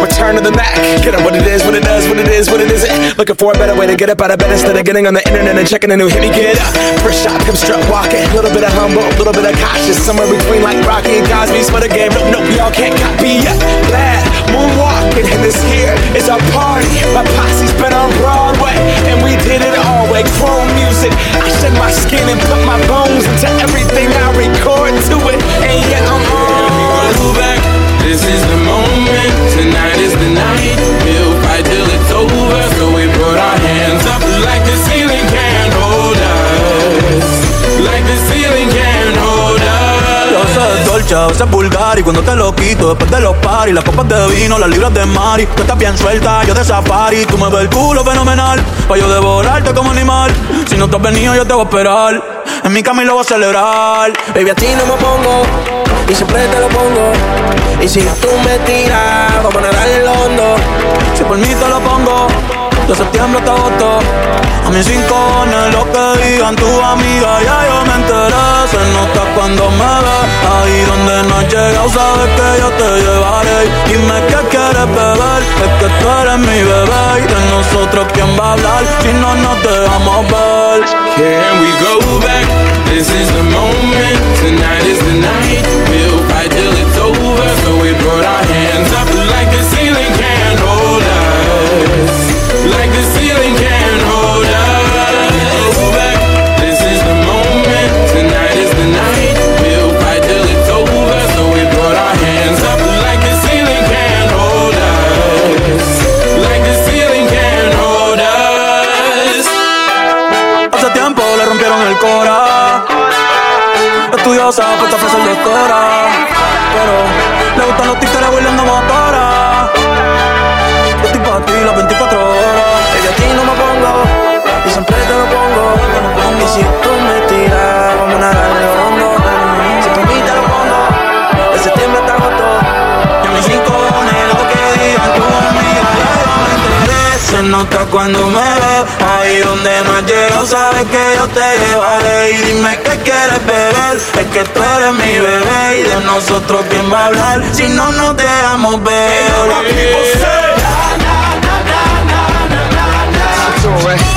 Return to the Mac. Get up what it is, what it does, what it is, what it isn't. Looking for a better way to get up out of bed instead of getting on the internet and checking a new hit. Me get up. First shot, come strut walking. A little bit of humble, a little bit of cautious. Somewhere between like Rocky and Cosby's for the game. Nope, nope, y'all can't copy yet. Glad moonwalking, and this here is our party. My posse's been on Broadway, and we did it all way. Chrome music. I shed my skin and put my bones into everything I record to it. And yet I'm on. back. This is the moment. Tonight is the night. We'll fight till it's over. Dolce, a veces vulgar y cuando te lo quito después de los paris, las copas de vino, las libras de mari, tú estás bien suelta, yo de safari, tú me ves el culo fenomenal, pa' yo devorarte como animal, si no te has venido yo te voy a esperar. En mi cama y lo voy a celebrar. Baby, a ti no me pongo y siempre te lo pongo. Y si tú me tiras, vamos a nadar en lo hondo. Si por mí te lo pongo, de septiembre hasta agosto. A mis rincones, lo que digan tu amiga, ya yo me enteré. Se nota cuando me ves, ahí donde no has llegado, sabes que yo te llevaré. Dime qué quieres beber, es que tú eres mi bebé. Y de nosotros, ¿quién va a hablar si no nos dejamos ver? Can we go back? This is the moment. Tonight is the night. We'll fight till it's over. So we put our hands up like the ceiling can't hold us. Pero le gustan los títeres huirleando motora. Yo estoy pa' ti las 24 horas. Me y siempre te lo pongo. Y si tú me tiras, vamos a nadar en lo hondo. Si por mí te lo pongo, de septiembre hasta agosto. Y a mis rincones, lo que digan tu amiga, ya yo me. Se nota cuando me ves, ahí donde no has llegado, sabes que yo te llevaré. Y dime qué quieres beber, es que tú eres mi bebé. Y de nosotros, ¿quién va a hablar si no nos dejamos ver? Can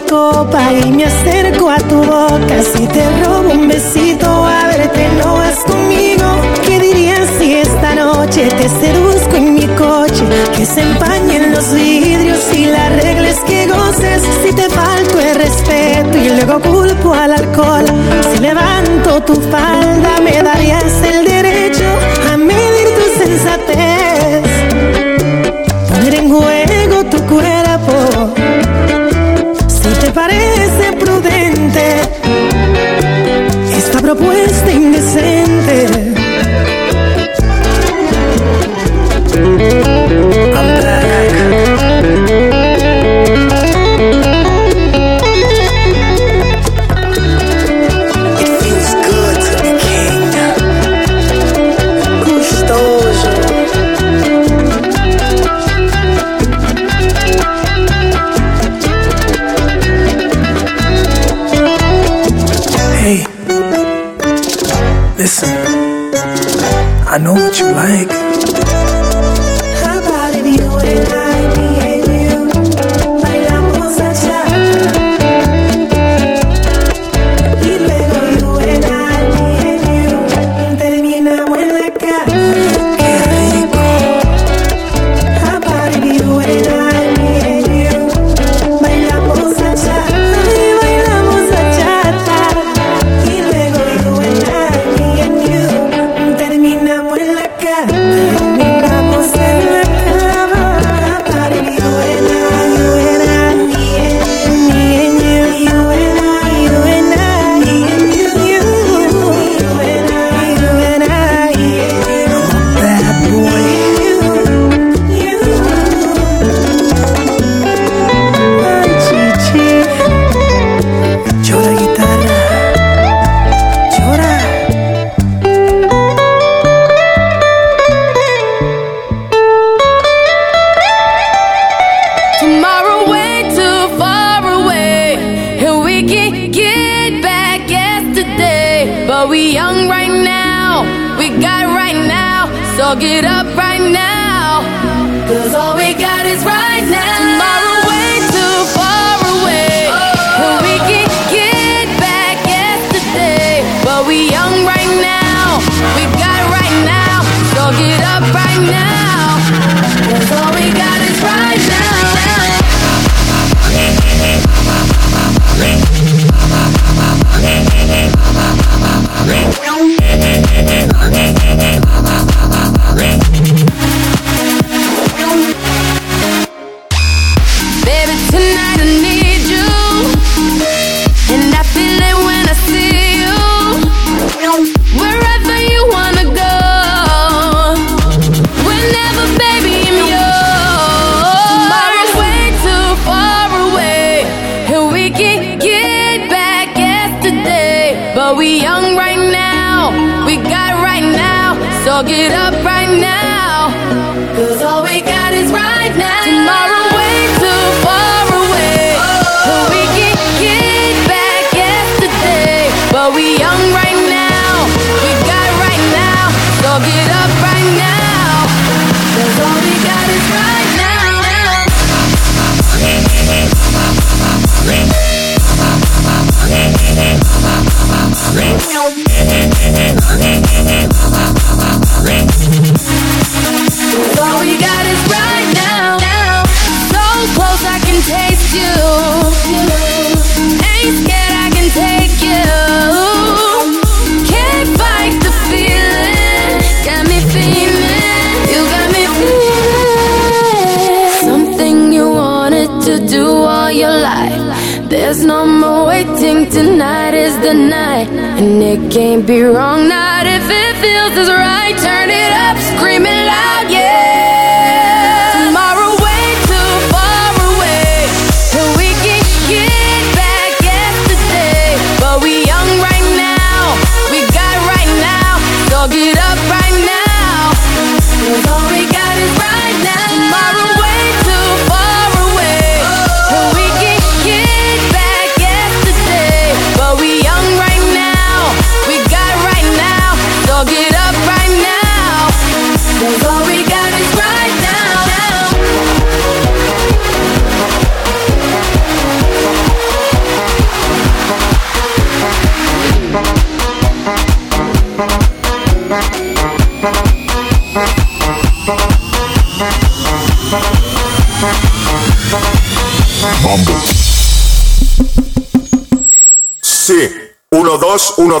copa y me acerco a tu boca. Si te robo un besito, a verte no vas conmigo. ¿Qué dirías si esta noche te seduzco en mi coche? Que se empañen los vidrios y la regla es que goces. Si te falto el respeto y luego culpo al alcohol. Si levanto tu falda, me darías el derecho propuesta indecente. know what you like.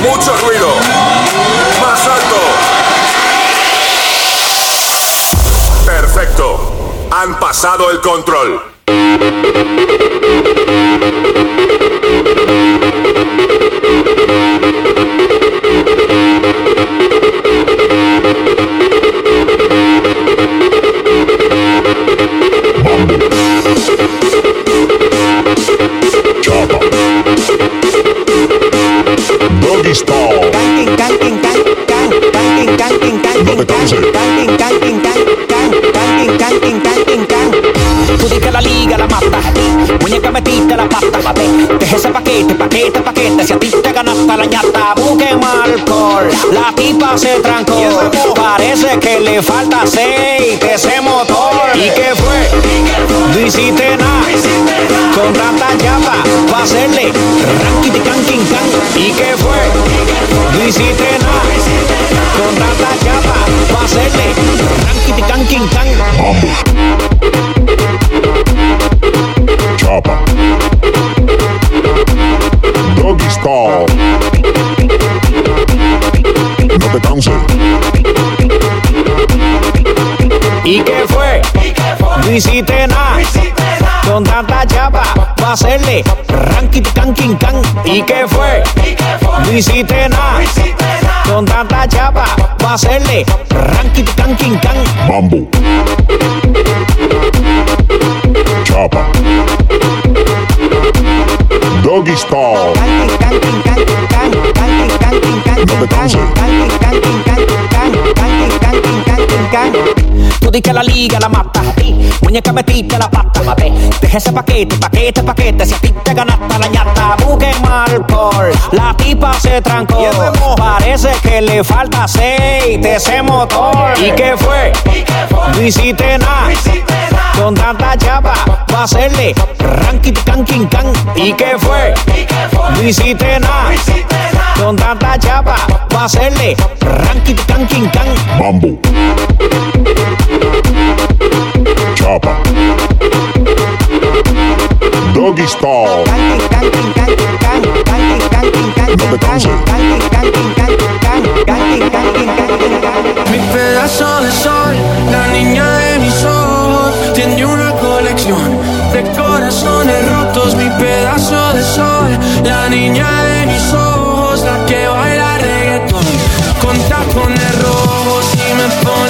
Mucho ruido. Más alto. Perfecto. Han pasado el control. Style. No te canses. Tú la liga la mata, muñeca metiste la pata, deja ese paquete, paquete, paquete, si a ti te ganaste la ñata, busquen alcohol, la tipa se trancó, parece que le falta aceite. Ese motor, ¿y qué fue? No hiciste nada, con tanta chapa, va a hacerle ranking king can, ¿y qué fue? No hiciste nada, con tanta chapa, va a hacerle ranking can king can. Chapa. Doggy Style. No te canses. No hiciste nada. Con tanta chapa, va a hacerle ranking can. ¿Y qué fue? No hiciste nada. Con tanta chapa, va a hacerle ranking can king can. Mambo. Chapa. Doggy Style. No te canses. Di que la liga la mata, muñeca metiste la pata, deja ese paquete, paquete, paquete, si a ti te ganaste la ñata, busquen alcohol, la tipa se trancó, parece que le falta aceite ese motor, ¿y qué fue? No hiciste nada, con tanta chapa, va a hacerle ranking can king can, ¿y qué fue? No hiciste nada, con tanta chapa, va a hacerle ranking can king can. Mambo. Chapa. Doggy Style. No te canses. Mi pedazo de sol, la niña de mis ojos, tiene una colección de corazones rotos. Mi pedazo de sol, la niña de mis ojos, la que baila reggaetón con tacones rojos y me pone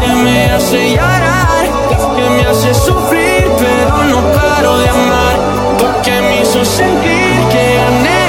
que me hace llorar, que me hace sufrir, pero no paro de amar, porque me hizo sentir que gané